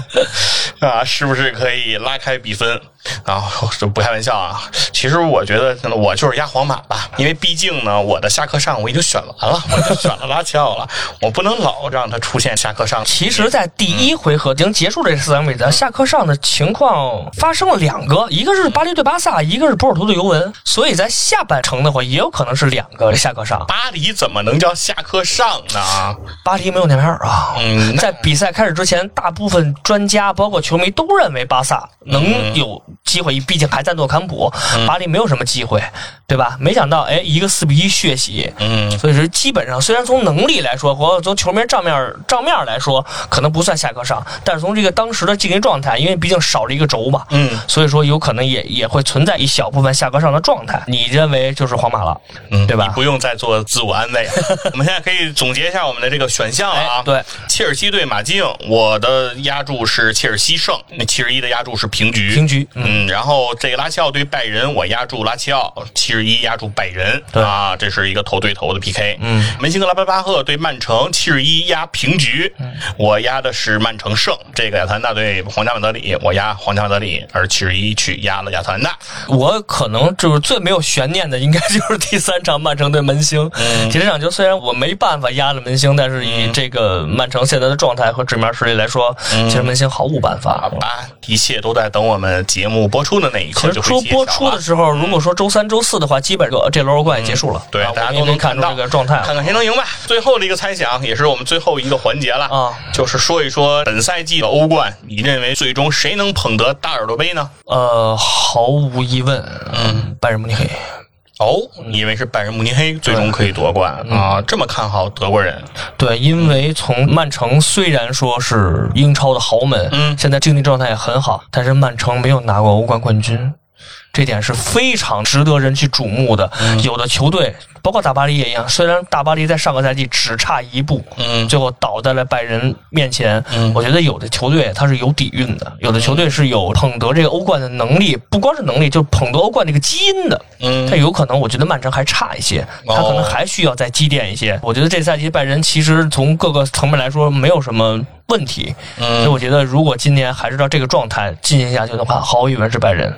[LAUGHS] 啊，是不是可以拉开比分？[LAUGHS] 啊，就不开玩笑啊！其实我觉得我就是压皇马吧，因为毕竟呢，我的下课上我已经选完了，我就选了拉齐奥了，我不能老让他出现下课上。其实，在第一回合已经结束这四场比赛，下课上的情况发生了两个，一个是巴黎对巴萨，一个是波尔图对尤文，所以在下半程的话，也有可能是两个下课上。巴黎怎么能叫下课上呢？巴黎没有内马尔啊。嗯，在比赛开始之前，大部分专家包括球迷都认为巴萨能有机会，毕竟还在诺坎普，巴黎没有什么机会，对吧？没想到，哎，一个四比一血洗，嗯所以说基本上，虽然从能力来说，或者从球迷账面账面来说，可能不算下课上，但是从这个当时的竞技状态，因为毕竟少了一个轴嘛，嗯所以说有可能也也会存在一小部分下课上的状态。你认为就是皇马了，嗯，对吧你不用再做自我安慰了。[LAUGHS] 我们现在可以总结一下我们的这个选项了啊哎。对，切尔西对马竞，我的压注是切尔西胜，那七十一的压注是平局。平局，嗯，嗯，然后这个拉齐奥对拜仁，我压住拉齐奥，七十一压住拜仁，对啊，这是一个头对头的 PK。嗯，门兴格拉巴巴赫对曼城，七十一压平局，嗯我压的是曼城胜。这个亚特兰大对皇家马德里，我压皇家马德里，而七十一去压了亚特兰大。我可能就是最没有悬念的，应该就是第三场曼城对门兴。嗯其实这场球虽然我没办法压了门兴，但是以这个曼城现在的状态和纸面实力来说，其实门兴毫无办法。好吧，一切都在等我们节目播出的那一其实刻就会揭晓说播出的时候，如果说周三、周四的话，基本就这轮欧冠也结束了。对，啊大家都能到这个状态看看谁能赢吧。最后的一个猜想，也是我们最后一个环节了啊，就是说一说本赛季的欧冠，你认为最终谁能捧得大耳朵杯呢？呃，毫无疑问，嗯，拜仁慕尼黑。哦，你以为是拜仁慕尼黑最终可以夺冠嗯啊？这么看好德国人？对，因为从曼城虽然说是英超的豪门，嗯现在竞技状态也很好，但是曼城没有拿过欧冠冠军。这点是非常值得人去瞩目的。有的球队，包括大巴黎也一样，虽然大巴黎在上个赛季只差一步，嗯最后倒在了拜仁面前。嗯我觉得有的球队它是有底蕴的，有的球队是有捧得这个欧冠的能力，不光是能力，就捧得欧冠这个基因的。嗯他有可能，我觉得曼城还差一些，他可能还需要再积淀一些。我觉得这赛季拜仁其实从各个层面来说没有什么问题，所以嗯我觉得如果今年还是照这个状态进行下去的话，毫无疑问是拜仁。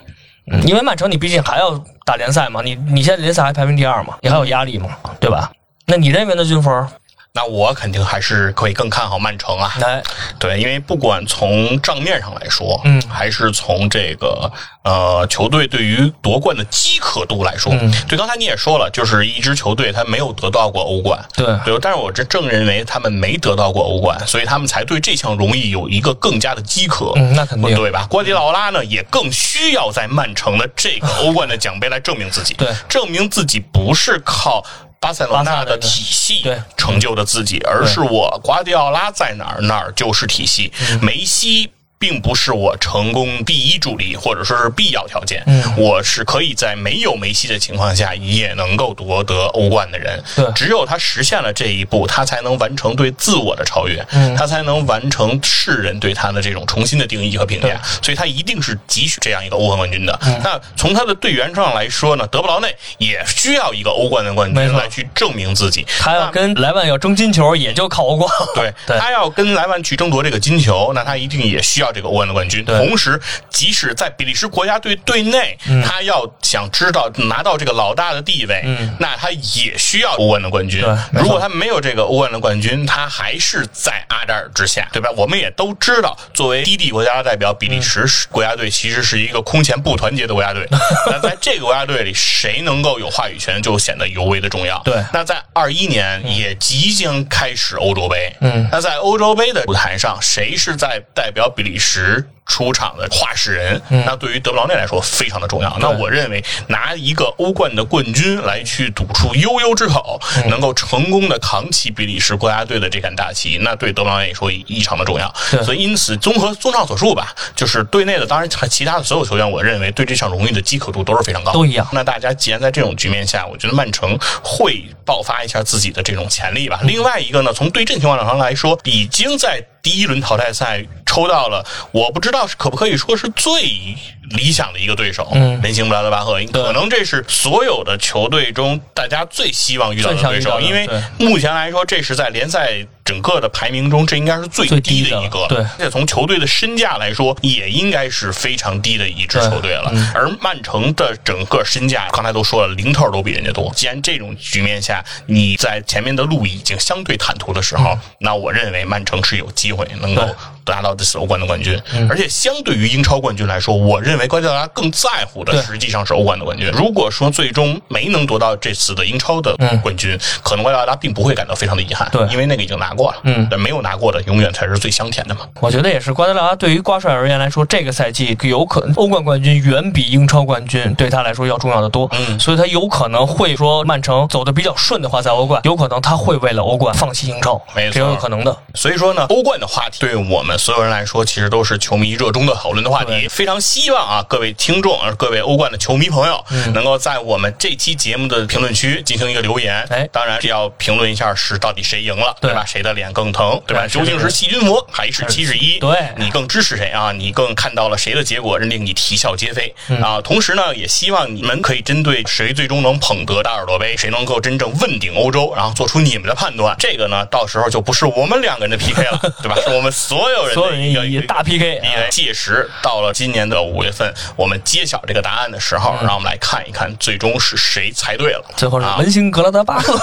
嗯，因为曼城你毕竟还要打联赛嘛，你你现在联赛还排名第二嘛，你还有压力嘛，对吧？那你认为呢，军峰？那我肯定还是可以更看好曼城啊。来，对，因为不管从账面上来说，嗯。还是从这个呃球队对于夺冠的饥渴度来说，嗯。对，刚才你也说了，就是一支球队他没有得到过欧冠，对。对，但是我这正认为他们没得到过欧冠，所以他们才对这项荣誉有一个更加的饥渴。嗯，那肯定，对吧？瓜迪奥拉呢，也更需要在曼城的这个欧冠的奖杯来证明自己，对。证明自己不是靠巴塞罗那的体系成就的自己，而是我瓜迪奥拉在哪儿，哪儿就是体系。嗯梅西。并不是我成功第一助力，或者说是必要条件。嗯我是可以在没有梅西的情况下，也能够夺得欧冠的人。对只有他实现了这一步，他才能完成对自我的超越，嗯他才能完成世人对他的这种重新的定义和评价。所以他一定是汲取这样一个欧冠冠军的。嗯那从他的队员上来说呢，德布劳内也需要一个欧冠的冠军来去证明自己。他要跟莱万要争金球，也就靠欧冠。对对他要跟莱万去争夺这个金球，那他一定也需要这个欧冠的冠军。同时，即使在比利时国家队队内，他要想知道拿到这个老大的地位，嗯那他也需要欧冠的冠军如果他没有这个欧冠的冠军，他还是在阿扎尔之下，对吧？我们也都知道，作为低地国家的代表，比利时国家队其实是一个空前不团结的国家队。[LAUGHS] 那在这个国家队里，谁能够有话语权，就显得尤为的重要。对那在二一年也即将开始欧洲杯，嗯那在欧洲杯的舞台上，谁是在代表比利时？出场的话事人，那对于德布劳内来说非常的重要。那我认为拿一个欧冠的冠军来去赌出悠悠之口，能够成功的扛起比利时国家队的这杆大旗，那对德布劳内来说异常的重要。所以因此，综合综上所述吧，就是队内的，当然其他的所有球员，我认为对这项荣誉的饥渴度都是非常高，都一样那大家既然在这种局面下，我觉得曼城会爆发一下自己的这种潜力吧。另外一个呢，从对阵情况上来说，已经在第一轮淘汰赛抽到了，我不知道是可不可以说是最理想的一个对手，嗯门兴布拉德巴赫，可能这是所有的球队中大家最希望遇到的对手，因为目前来说，这是在联赛。整个的排名中，这应该是最最低低的的一个。对而且从球队的身价来说，也应该是非常低的一支球队了。嗯而曼城的整个身价，刚才都说了，零头都比人家多。既然这种局面下，你在前面的路已经相对坦途的时候，那我认为曼城是有机会能够拿到这次欧冠的冠军。而且相对于英超冠军来说，我认为瓜迪奥拉更在乎的实际上是欧冠的冠军。如果说最终没能夺到这次的英超的冠军，可能瓜迪奥拉并不会感到非常的遗憾，嗯对因为那个已经拿过了。嗯但没有拿过的永远才是最香甜的嘛。我觉得也是，瓜迪奥拉对于瓜帅而言来说，这个赛季有可能欧冠冠军远比英超冠军对他来说要重要的多。嗯所以他有可能会说，曼城走的比较顺的话，在欧冠有可能他会为了欧冠放弃英超，没错这有可能的。所以说呢，欧冠的话题对我们所有人来说，其实都是球迷热衷的讨论的话题。非常希望啊，各位听众，呃各位欧冠的球迷朋友，嗯能够在我们这期节目的评论区进行一个留言。哎当然是要评论一下是到底谁赢了，对对吧？谁的脸更疼，对吧？究竟是细菌魔还是七十一？对你更支持谁啊？你更看到了谁的结果认定你啼笑皆非嗯啊？同时呢，也希望你们可以针对谁最终能捧得大耳朵杯，谁能够真正问鼎欧洲，然后做出你们的判断。这个呢，到时候就不是我们两个人的 PK 了，对吧？是我们所有人所有的一个人以大 PK 因为届时到了今年的五月份，我们揭晓这个答案的时候，让我们来看一看最终是谁猜对了。最后是啊门兴格拉德巴赫。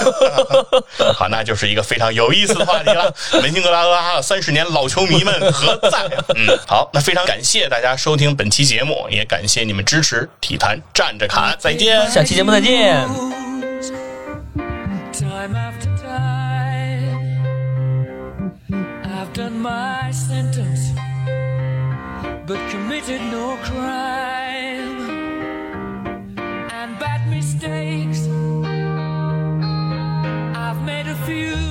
[LAUGHS] 好，那就是一个非常有意思的话题了。文兴格拉德巴赫三十年老球迷们何在？嗯，好，那非常感谢大家收听本期节目，也感谢你们支持体坛站着看，再见。下期节目再见。Time after time, I've done my sentence, but committed no crime and bad mistakes. I've made a few.